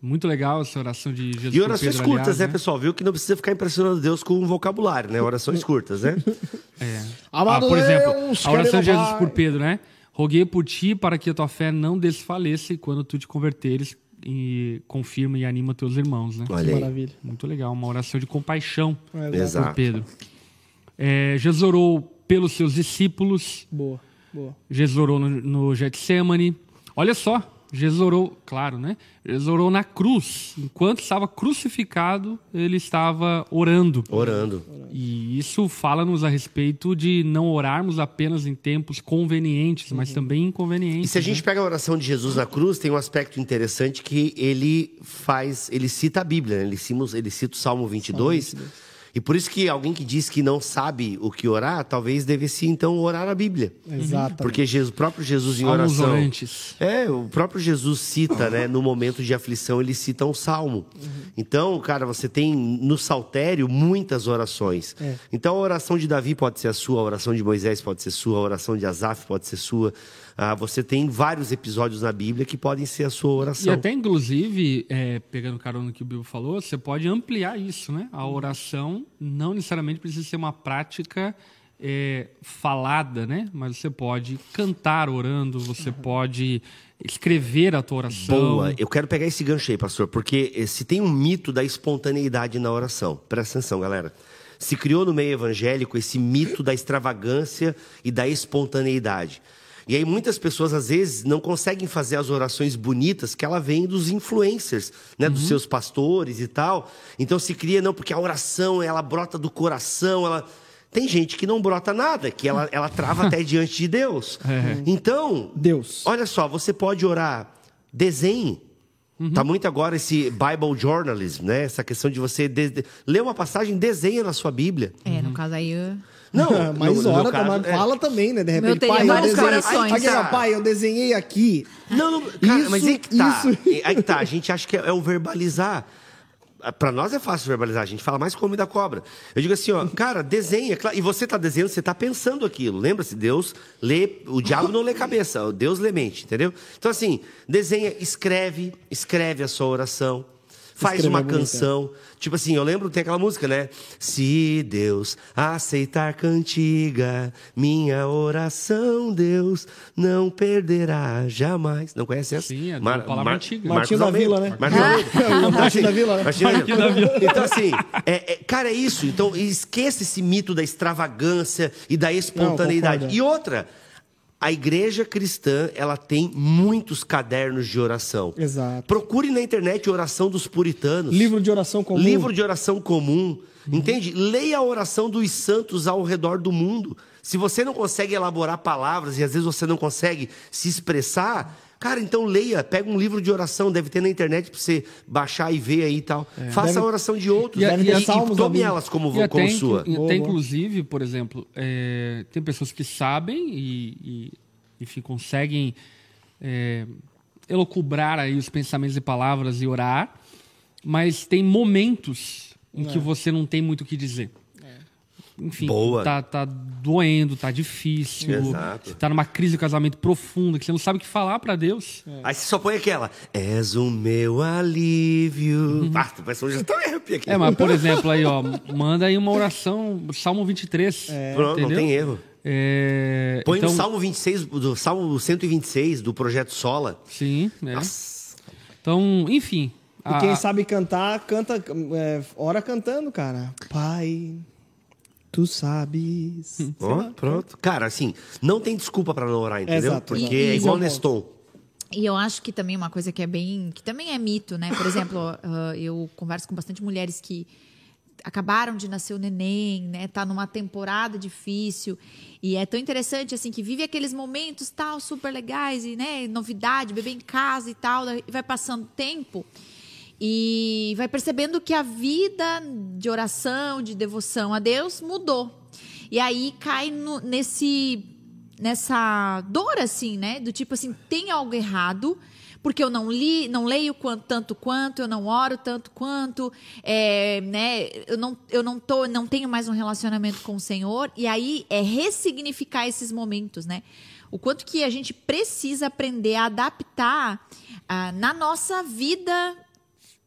Muito legal essa oração de Jesus E por orações Pedro, curtas, aliás, né, pessoal? Viu que não precisa ficar impressionando Deus com um vocabulário, né? Orações curtas, né? [LAUGHS] É. Amado Ah, por exemplo, a oração de Jesus por Pedro, né? Roguei por ti para que a tua fé não desfaleça e quando tu te converteres e confirma e anima teus irmãos, né? Olha aí. Maravilha. Muito legal, uma oração de compaixão É, por Exato. Pedro. É, Jesus orou pelos seus discípulos. Boa, boa. Jesus orou no, no Getsemane. Olha só, Jesus orou, claro, né? Jesus orou na cruz. Enquanto estava crucificado, ele estava orando. Orando. E isso fala-nos a respeito de não orarmos apenas em tempos convenientes, mas também inconvenientes. E se a gente né? pega a oração de Jesus na cruz, tem um aspecto interessante que ele faz, ele cita a Bíblia, né? ele, cita, ele cita o Salmo 22, e por isso que alguém que diz que não sabe o que orar, talvez devesse então orar a Bíblia. Exato. Porque Jesus, o próprio Jesus em oração. orantes. É, o próprio Jesus cita, né, no momento de aflição, ele cita um salmo. Então, cara, você tem no saltério muitas orações. É. Então, a oração de Davi pode ser a sua, a oração de Moisés pode ser sua, a oração de Asaf pode ser sua. Ah, você tem vários episódios na Bíblia que podem ser a sua E oração. até, inclusive, é, pegando carona no que o Bibo falou, você pode ampliar isso, né? A oração não necessariamente precisa ser uma prática é, falada, né? Mas você pode cantar orando, você pode escrever a tua oração. Boa, eu quero pegar esse gancho aí, pastor, porque eh, se tem um mito da espontaneidade na oração, presta atenção, galera. Se criou no meio evangélico esse mito da extravagância e da espontaneidade. E aí muitas pessoas às vezes não conseguem fazer as orações bonitas que ela vem dos influencers, né, dos seus pastores e tal. Então se cria não porque a oração ela brota do coração, ela tem gente que não brota nada, que ela, ela trava [LAUGHS] até diante de Deus. Então, Deus. Olha só, você pode orar, desenhe. Tá muito agora esse Bible journalism, né? Essa questão de você de- de- ler uma passagem, desenha na sua Bíblia. É, no caso aí. eu- Não, [LAUGHS] Mas no- no ora, meu caso, mas é- fala também, né? De repente, pai, eu vários desenhei. corações. Aí, Tá. pai, eu desenhei aqui. Não, não, cara, Isso- mas aí que tá. isso- Aí que tá. A gente acha que é o verbalizar. Pra nós é fácil verbalizar, a gente fala mais como da cobra. Eu digo assim, ó, cara, desenha. E você tá desenhando, você tá pensando aquilo. Lembra-se, Deus lê. O diabo não lê cabeça, o Deus lê mente, entendeu? Então, assim, desenha, escreve, escreve a sua oração. Faz uma é bonito, canção. Tipo assim, eu lembro, tem aquela música, né? Se Deus aceitar cantiga, minha oração, Deus não perderá jamais. Não conhece essa? Sim, é uma palavra antiga. Martinho da. Vila, né? Martinho da Vila. O Martinho da Vila, né? Martinho da Martinho da Vila. Então, assim, é- é- cara, é isso. Então, esqueça esse mito da extravagância e da espontaneidade. concordo. e outra, a igreja cristã, ela tem muitos cadernos de oração. Exato. Procure na internet oração dos puritanos. Livro de oração comum. Livro de oração comum. Entende? Leia a oração dos santos ao redor do mundo. Se você não consegue elaborar palavras e às vezes você não consegue se expressar, cara, então leia. Pega um livro de oração, deve ter na internet para você baixar e ver aí e tal. Faça Deve- a oração de outros E e, e e tome elas como, E como sua. Boa, boa. inclusive, por exemplo, é, tem pessoas que sabem e, e, enfim, conseguem é, elocubrar aí os pensamentos e palavras e orar, mas tem momentos em É. que você não tem muito o que dizer. Enfim, Boa. Tá, tá doendo, tá difícil. Exato. Você tá numa crise de casamento profunda, que você não sabe o que falar para Deus. É. Aí você só põe aquela. És o meu alívio. Ah, que eu já tô me arrepio aqui. É, mas por exemplo, aí, ó, manda aí uma oração, Salmo 23. Pronto, não tem erro. É, Põe então, no Salmo 26, do Salmo 126 do Projeto Sola. Sim, né? Nossa. Então, enfim. E a- quem sabe cantar, canta, é, ora cantando, cara. Pai, tu sabes. Ó, pronto. Cara, assim, não tem desculpa pra não orar, entendeu? Exato, Porque é Esse igual é o Neston. E eu acho que também uma coisa que é bem. que também é mito, né? Por exemplo, [LAUGHS] ah, eu converso com bastante mulheres que acabaram de nascer o neném, né? Tá numa temporada difícil. E é tão interessante, assim, que vive aqueles momentos tal, super legais, e, né? Novidade, bebê em casa e tal. daí vai passando tempo. E vai percebendo que a vida de oração, de devoção a Deus mudou. E aí cai no- nesse nessa dor assim, né? Do tipo assim, tem algo errado, porque eu não li, não leio quanto, tanto quanto, eu não oro tanto quanto, é, né? Eu não, eu não tô, não tenho mais um relacionamento com o Senhor. E aí é ressignificar esses momentos, né? O quanto que a gente precisa aprender a adaptar ah, na nossa vida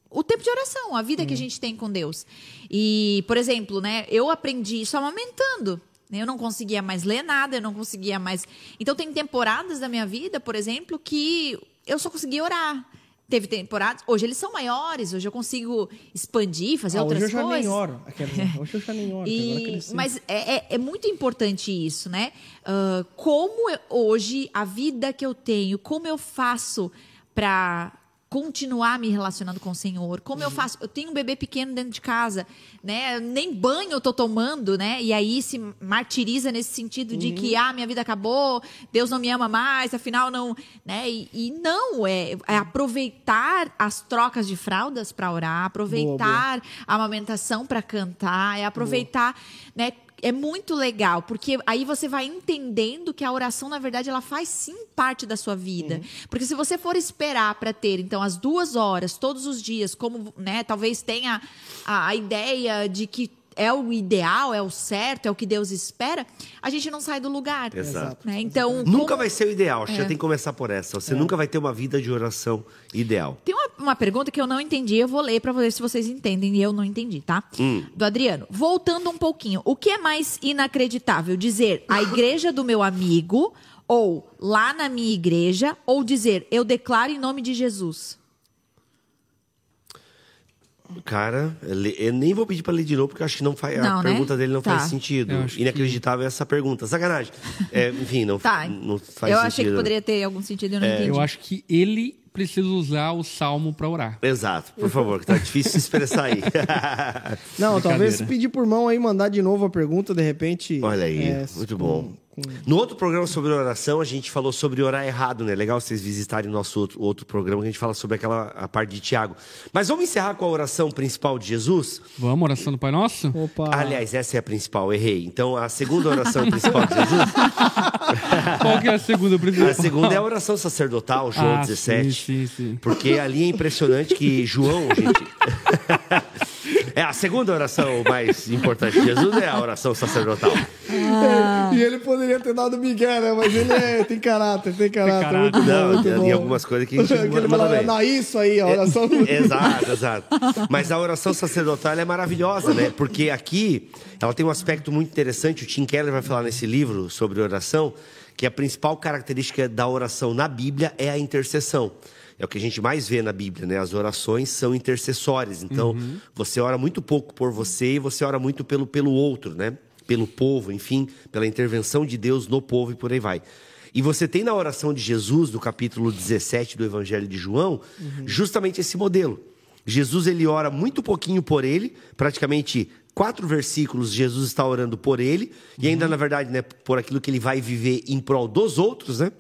o tempo de oração, a vida que a gente tem com Deus. E, por exemplo, né, eu aprendi isso amamentando. né? Eu não conseguia mais ler nada, eu não conseguia mais. Então, tem temporadas da minha vida, por exemplo, que eu só conseguia orar. Teve temporadas. Hoje eles são maiores, hoje eu consigo expandir, fazer Ah, outras hoje eu já coisas. nem oro. [LAUGHS] Hoje eu já nem oro. E- mas é, é- é muito importante isso, né? Ah, como eu- hoje a vida que eu tenho, como eu faço para continuar me relacionando com o Senhor? Como eu faço? Eu tenho um bebê pequeno dentro de casa, né? Nem banho eu tô tomando, né? E aí se martiriza nesse sentido de que ah, minha vida acabou, Deus não me ama mais, afinal não, né? E, e não é, é aproveitar as trocas de fraldas para orar, aproveitar a amamentação para cantar, é aproveitar, né? É muito legal, porque aí você vai entendendo que a oração, na verdade, ela faz sim parte da sua vida. Porque se você for esperar para ter, então, as duas horas, todos os dias, como, né, talvez tenha a, a ideia de que é o ideal, é o certo, é o que Deus espera, a gente não sai do lugar. Exato. Né? Então, Nunca como- vai ser o ideal, que já É. tem que começar por essa. Você nunca vai ter uma vida de oração ideal. Tem uma, uma pergunta que eu não entendi, eu vou ler para ver se vocês entendem e eu não entendi, tá? Do Adriano. Voltando um pouquinho, o que é mais inacreditável? Dizer a igreja do meu amigo, ou lá na minha igreja, ou dizer eu declaro em nome de Jesus? Cara, eu nem vou pedir pra ler de novo, porque eu acho que não faz, Não, a né? pergunta dele não Tá. faz sentido. Eu acho que- Inacreditável essa pergunta. Sacanagem. É, enfim, não, Tá. não faz eu sentido. achei que poderia ter algum sentido eu não entendi. Eu acho que ele precisa usar o salmo para orar. Exato, por favor, que tá difícil se expressar aí. Não, talvez pedir por mão aí, mandar de novo a pergunta, de repente. Olha aí, é, muito com- bom. Com- No outro programa sobre oração, a gente falou sobre orar errado, né? Legal vocês visitarem o nosso outro, outro programa que a gente fala sobre aquela a parte de Tiago. Mas vamos encerrar com a oração principal de Jesus? Vamos, oração do Pai Nosso? Opa. Aliás, essa é a principal, errei. Então, a segunda oração [LAUGHS] principal de Jesus, [LAUGHS] Qual que é a segunda principal? a segunda é a oração sacerdotal, João Ah, 17. Sim, sim, sim. Porque ali é impressionante que João, gente. [LAUGHS] é a segunda oração mais importante de Jesus é a oração sacerdotal. É, e ele poderia ter dado Miguel, né? Mas ele é- tem caráter, tem caráter. caráter. Muito bom, Não, muito tem bom. algumas coisas que a gente [LAUGHS] Que ele manda fala, bem. não, isso aí, a oração. Exato, exato. Mas a oração sacerdotal é maravilhosa, né? Porque aqui ela tem um aspecto muito interessante. O Tim Keller vai falar nesse livro sobre oração que a principal característica da oração na Bíblia é a intercessão. É o que a gente mais vê na Bíblia, né? As orações são intercessórias. Então, você ora muito pouco por você e você ora muito pelo, pelo outro, né? Pelo povo, enfim, pela intervenção de Deus no povo e por aí vai. E você tem na oração de Jesus, do capítulo 17 do Evangelho de João, justamente esse modelo. Jesus ele ora muito pouquinho por ele, praticamente quatro versículos Jesus está orando por ele e ainda na verdade, né, por aquilo que ele vai viver em prol dos outros, né?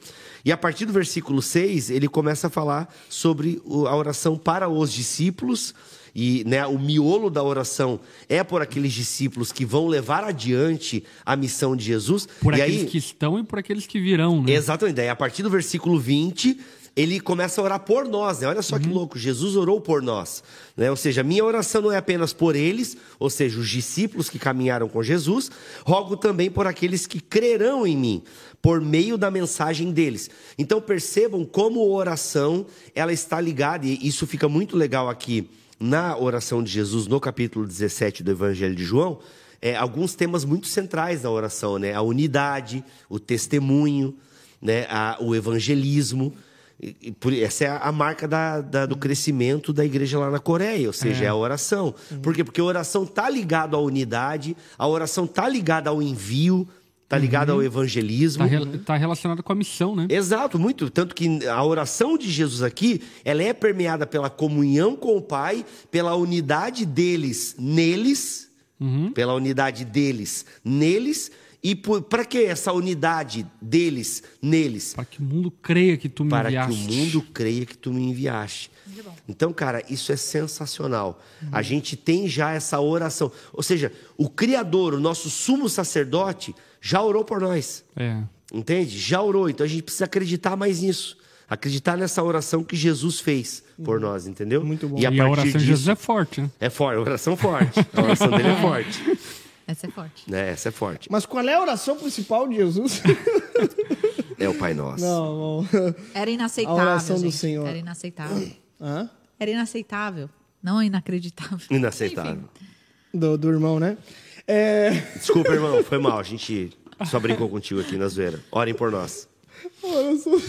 E a partir do versículo 6, ele começa a falar sobre a oração para os discípulos e né, o miolo da oração é por aqueles discípulos que vão levar adiante a missão de Jesus. Por e aqueles aí, que estão e por aqueles que virão, né? Exatamente. Daí, a partir do versículo 20, ele começa a orar por nós, né? Olha só que louco, Jesus orou por nós. Né? Ou seja, minha oração não é apenas por eles, ou seja, os discípulos que caminharam com Jesus, rogo também por aqueles que crerão em mim, por meio da mensagem deles. Então percebam como a oração ela está ligada, e isso fica muito legal aqui na oração de Jesus, no capítulo 17 do Evangelho de João, é, alguns temas muito centrais da oração, né? A unidade, o testemunho, né? A- o evangelismo. E- e por- essa é a, marca da- da- do crescimento da igreja lá na Coreia, ou seja, é, a oração. Por quê? Porque a oração está ligada à unidade, a oração está ligada ao envio, está ligada ao evangelismo. Tá, rel- tá relacionado com a missão, né? Exato, muito. Tanto que a oração de Jesus aqui, ela é permeada pela comunhão com o Pai, pela unidade deles neles, pela unidade deles neles, e para que essa unidade deles neles? Para que o mundo creia que tu me Para enviaste. que o mundo creia que tu me enviaste. Então, cara, isso é sensacional. A gente tem já essa oração. Ou seja, o Criador, o nosso sumo sacerdote, já orou por nós. É. Entende? Já orou. Então a gente precisa acreditar mais nisso. Acreditar nessa oração que Jesus fez por nós, entendeu? Muito bom. E a E a partir oração disso, de Jesus é forte, né? é forte, a oração forte. A oração dele é forte. [LAUGHS] Essa é forte. Né? Essa é forte. Mas qual é a oração principal de Jesus? [LAUGHS] É o Pai Nosso. não, não. Era inaceitável. A oração do gente. Senhor. Era inaceitável. Hã? Era inaceitável. Não inacreditável. Inaceitável. Do, do irmão, né? É... Desculpa, irmão, foi mal. A gente só brincou contigo aqui na zoeira. Orem por nós. a [LAUGHS] oração-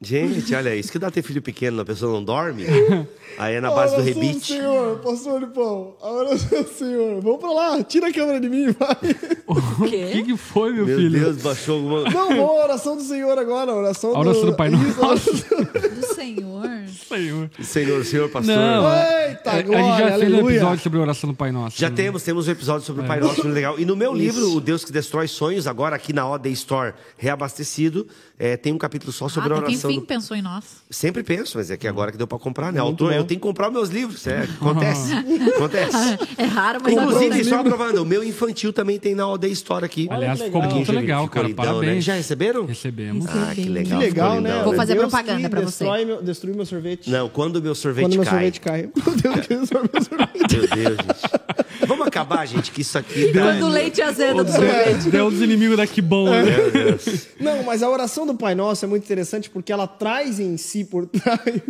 Gente, olha isso que dá ter filho pequeno, a pessoa não dorme. [LAUGHS] Aí é na base do oração do rebite. Senhor, pastor Lipão. A oração do Senhor. Vamos pra lá, tira a câmera de mim, vai. O que, que foi, meu, Meu filho? Deus, baixou alguma. Não, vamos a oração do Senhor agora, a oração, A oração do Pai Nosso. Isso, a oração do- [LAUGHS] Do Senhor. Senhor. Senhor, Senhor pastor. Não, Eita, a, a gente já fez um aleluia. episódio sobre a oração do Pai Nosso. Já né? temos, temos um episódio sobre o É. Pai Nosso muito legal. E no meu livro, O Deus que Destrói Sonhos, agora aqui na OD Store Reabastecido, é, tem um capítulo só sobre ah, a que oração. Enfim do- pensou em nós. Sempre penso, mas é que agora que deu pra comprar, né? Autor, eu tenho que comprar meus livros, é, [LAUGHS] acontece. acontece. [LAUGHS] É raro, mas Inclusive, só aprovando, o meu infantil também tem na OD Store aqui. Aliás, que ficou legal. muito legal, ficou cara. lindão, né? Parabéns. Já receberam? Recebemos. Ah, que Que legal. legal, ficou né? Vou fazer Deus propaganda que pra você. destrói Meu, sorvete. Não, quando o meu sorvete Quando meu cai. sorvete cai. [LAUGHS] Meu Deus, que meu sorvete. Meu Deus, gente. Acabar, gente, que isso aqui tá... Quando o leite azeda do sorvete. Deu os inimigos daqui bom, né? Não, mas a oração do Pai Nosso é muito interessante porque ela traz em si por [LAUGHS] trás.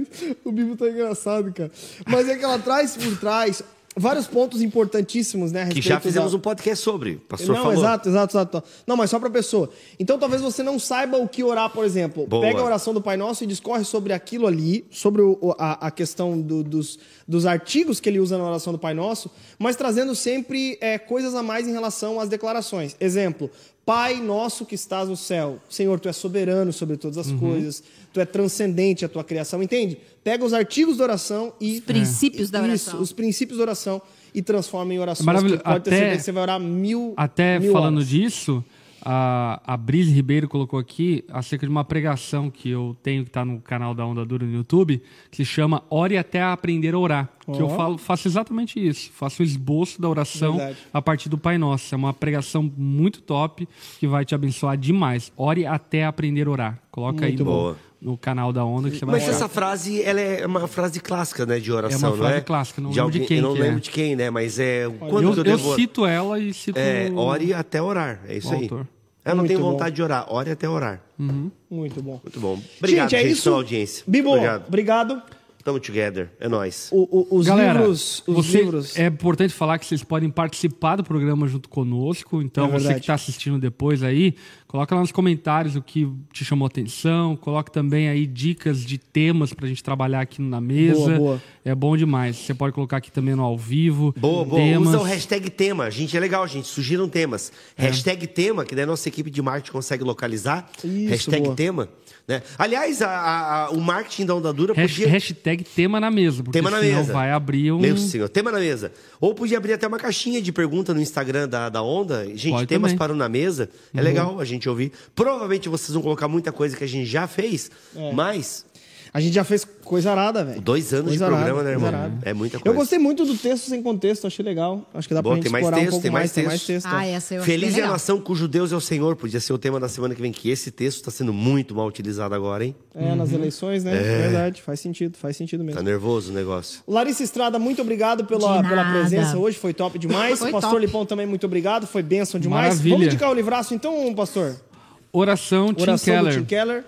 O Bíblia tá engraçado, cara. Mas é que ela traz por trás vários pontos importantíssimos, né? Que respeito já fizemos da... um podcast sobre. O pastor Não, falou. exato, exato, exato. Não, mas só pra pessoa. Então talvez você não saiba o que orar, por exemplo. Boa. Pega a oração do Pai Nosso e discorre sobre aquilo ali, sobre o- a, a questão do- dos, dos artigos que ele usa na oração do Pai Nosso, mas trazendo sempre é, coisas a mais em relação às declarações. Exemplo. Pai nosso que estás no céu. Senhor, tu és soberano sobre todas as coisas. Tu é transcendente a tua criação. Entende? Pega os artigos da oração e. Os princípios da Isso, oração. os princípios da oração e transforma em orações. maravilhoso. que pode ter Até- certeza que você vai orar mil. Até mil falando horas. disso, a, a Brise Ribeiro colocou aqui acerca de uma pregação que eu tenho que está no canal da Onda Dura no YouTube, que se chama Ore até aprender a orar. Que eu falo, faço exatamente isso. Faço o esboço da oração Verdade. a partir do Pai Nosso. É uma pregação muito top que vai te abençoar demais. Ore até aprender a orar. Coloca aí Muito no, boa. no canal da Onda que você vai Mas orar. essa frase, ela é uma frase clássica, né, de oração, É uma frase não é? clássica, não de lembro de alguém, quem Eu não que é. lembro de quem, né, mas é... Quando Eu, eu, eu cito ela e cito É, ore até orar, é isso o aí. autor. Eu não Muito tenho bom. vontade de orar, ore até orar. Muito bom. Muito bom. Obrigado, gente, é isso. pela audiência. Bibo, Obrigado. obrigado. Tamo together, é nóis. O- o- os Galera, livros. Os você- livros. é importante falar que vocês podem participar do programa junto conosco. Então, É você que está assistindo depois aí, coloca lá nos comentários o que te chamou a atenção. Coloca também aí dicas de temas para a gente trabalhar aqui na mesa. Boa, boa. É bom demais. Você pode colocar aqui também no ao vivo. Boa, boa. temas. Usa o hashtag tema. Gente, é legal, gente. Sugiram temas. É. Hashtag tema, que daí a nossa equipe de marketing consegue localizar. Isso, hashtag boa. tema. Né? Aliás, a- a- a- o marketing da Onda Dura podia... Hashtag tema na mesa. Porque Tema na senão mesa. vai abrir um. Meu senhor, tema na mesa. Ou podia abrir até uma caixinha de pergunta no Instagram da, da Onda. Gente, Pode temas também. Uhum. para o na mesa. É legal a gente ouvir. Provavelmente vocês vão colocar muita coisa que a gente já fez, É. mas A gente já fez coisa arada, velho. dois anos Coisa de programa, arada, né, coisa irmão? arada. É muita coisa. Eu gostei muito do texto sem contexto, achei legal. Acho que dá Boa, pra gente mais explorar um texto, pouco tem mais Tem mais texto. Ah, é. essa eu Feliz é a nação cujo Deus é o Senhor. Podia ser o tema da semana que vem, que esse texto está sendo muito mal utilizado agora, hein? É, nas eleições, né? Verdade, faz sentido, faz sentido mesmo. Tá nervoso o negócio. Larissa Estrada, muito obrigado pela, pela presença hoje, foi top demais. [LAUGHS] Foi pastor top. Lipão também, muito obrigado, foi bênção demais. Maravilha. Vamos indicar o livraço então, pastor? Oração, Tim Oração Keller. do Tim Keller.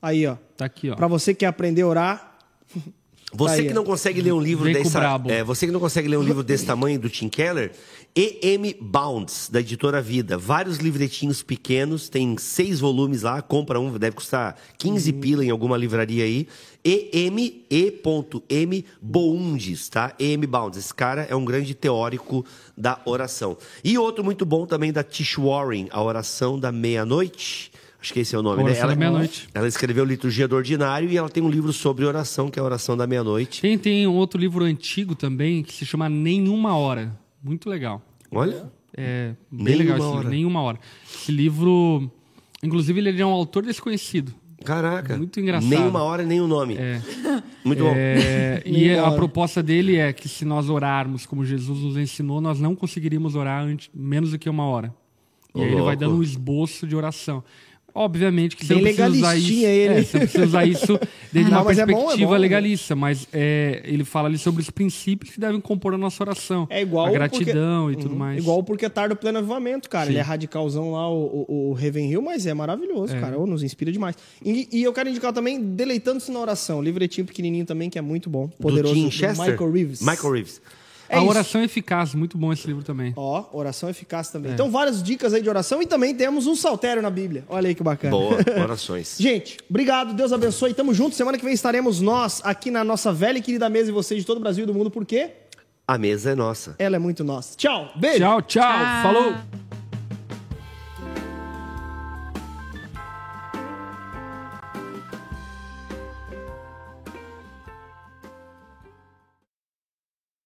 Aí, ó. Tá aqui, ó. Pra você que quer aprender a orar, [LAUGHS] Você Aí, que não consegue ler um livro dessa, é, você que não consegue ler um livro desse tamanho do Tim Keller, E.M. Bounds, da editora Vida. Vários livretinhos pequenos, tem seis volumes lá, compra um, deve custar 15 Uhum. pila em alguma livraria aí. E.M. E.M. Bounds, tá? E.M. Bounds. Esse cara é um grande teórico da oração. E outro muito bom também da Tish Warren, A Oração da Meia-Noite. Acho que esse é o nome, A né? Oração da Meia-Noite. Ela escreveu Liturgia do Ordinário e ela tem um livro sobre oração, que é a Oração da Meia-Noite. Tem, tem um outro livro antigo também que se chama Nenhuma Hora. Muito legal. Olha. É bem Nenhuma legal esse Hora. livro. Nenhuma Hora. Esse livro, inclusive, ele é um autor desconhecido. Caraca. Muito engraçado. Nem uma hora, nem o nome. É. Muito bom. É, e Nenhuma a hora. proposta dele é que se nós orarmos como Jesus nos ensinou, nós não conseguiríamos orar antes, menos do que uma hora. E aí ele vai dando um esboço de oração. Obviamente que você Bem não precisa usar isso. ele. É, você não precisa usar isso desde [LAUGHS] Não, uma mas é bom, é perspectiva bom, né? legalista, mas é, ele fala ali sobre os princípios que devem compor a nossa oração. É igual a porque- gratidão e tudo Uhum. mais. Igual porque tarde o pleno avivamento, cara. Sim. Ele é radicalzão lá, o, o, o Ravenhill, mas é maravilhoso, cara. Ô, nos inspira demais. E, e eu quero indicar também Deleitando-se na Oração, livretinho pequenininho também, que é muito bom. Poderoso. do Chester? Michael Reeves. Michael Reeves. É a isso. oração eficaz, muito bom esse livro também. Ó, oração eficaz também. Então, várias dicas aí de oração e também temos um saltério na Bíblia. Olha aí que bacana. Boa, [LAUGHS] orações. Gente, obrigado, Deus abençoe. Tamo junto. Semana que vem estaremos nós aqui na nossa velha e querida mesa e vocês de todo o Brasil e do mundo, porque A mesa é nossa. ela é muito nossa. Tchau, beijo. Tchau, tchau. Tchau. Falou.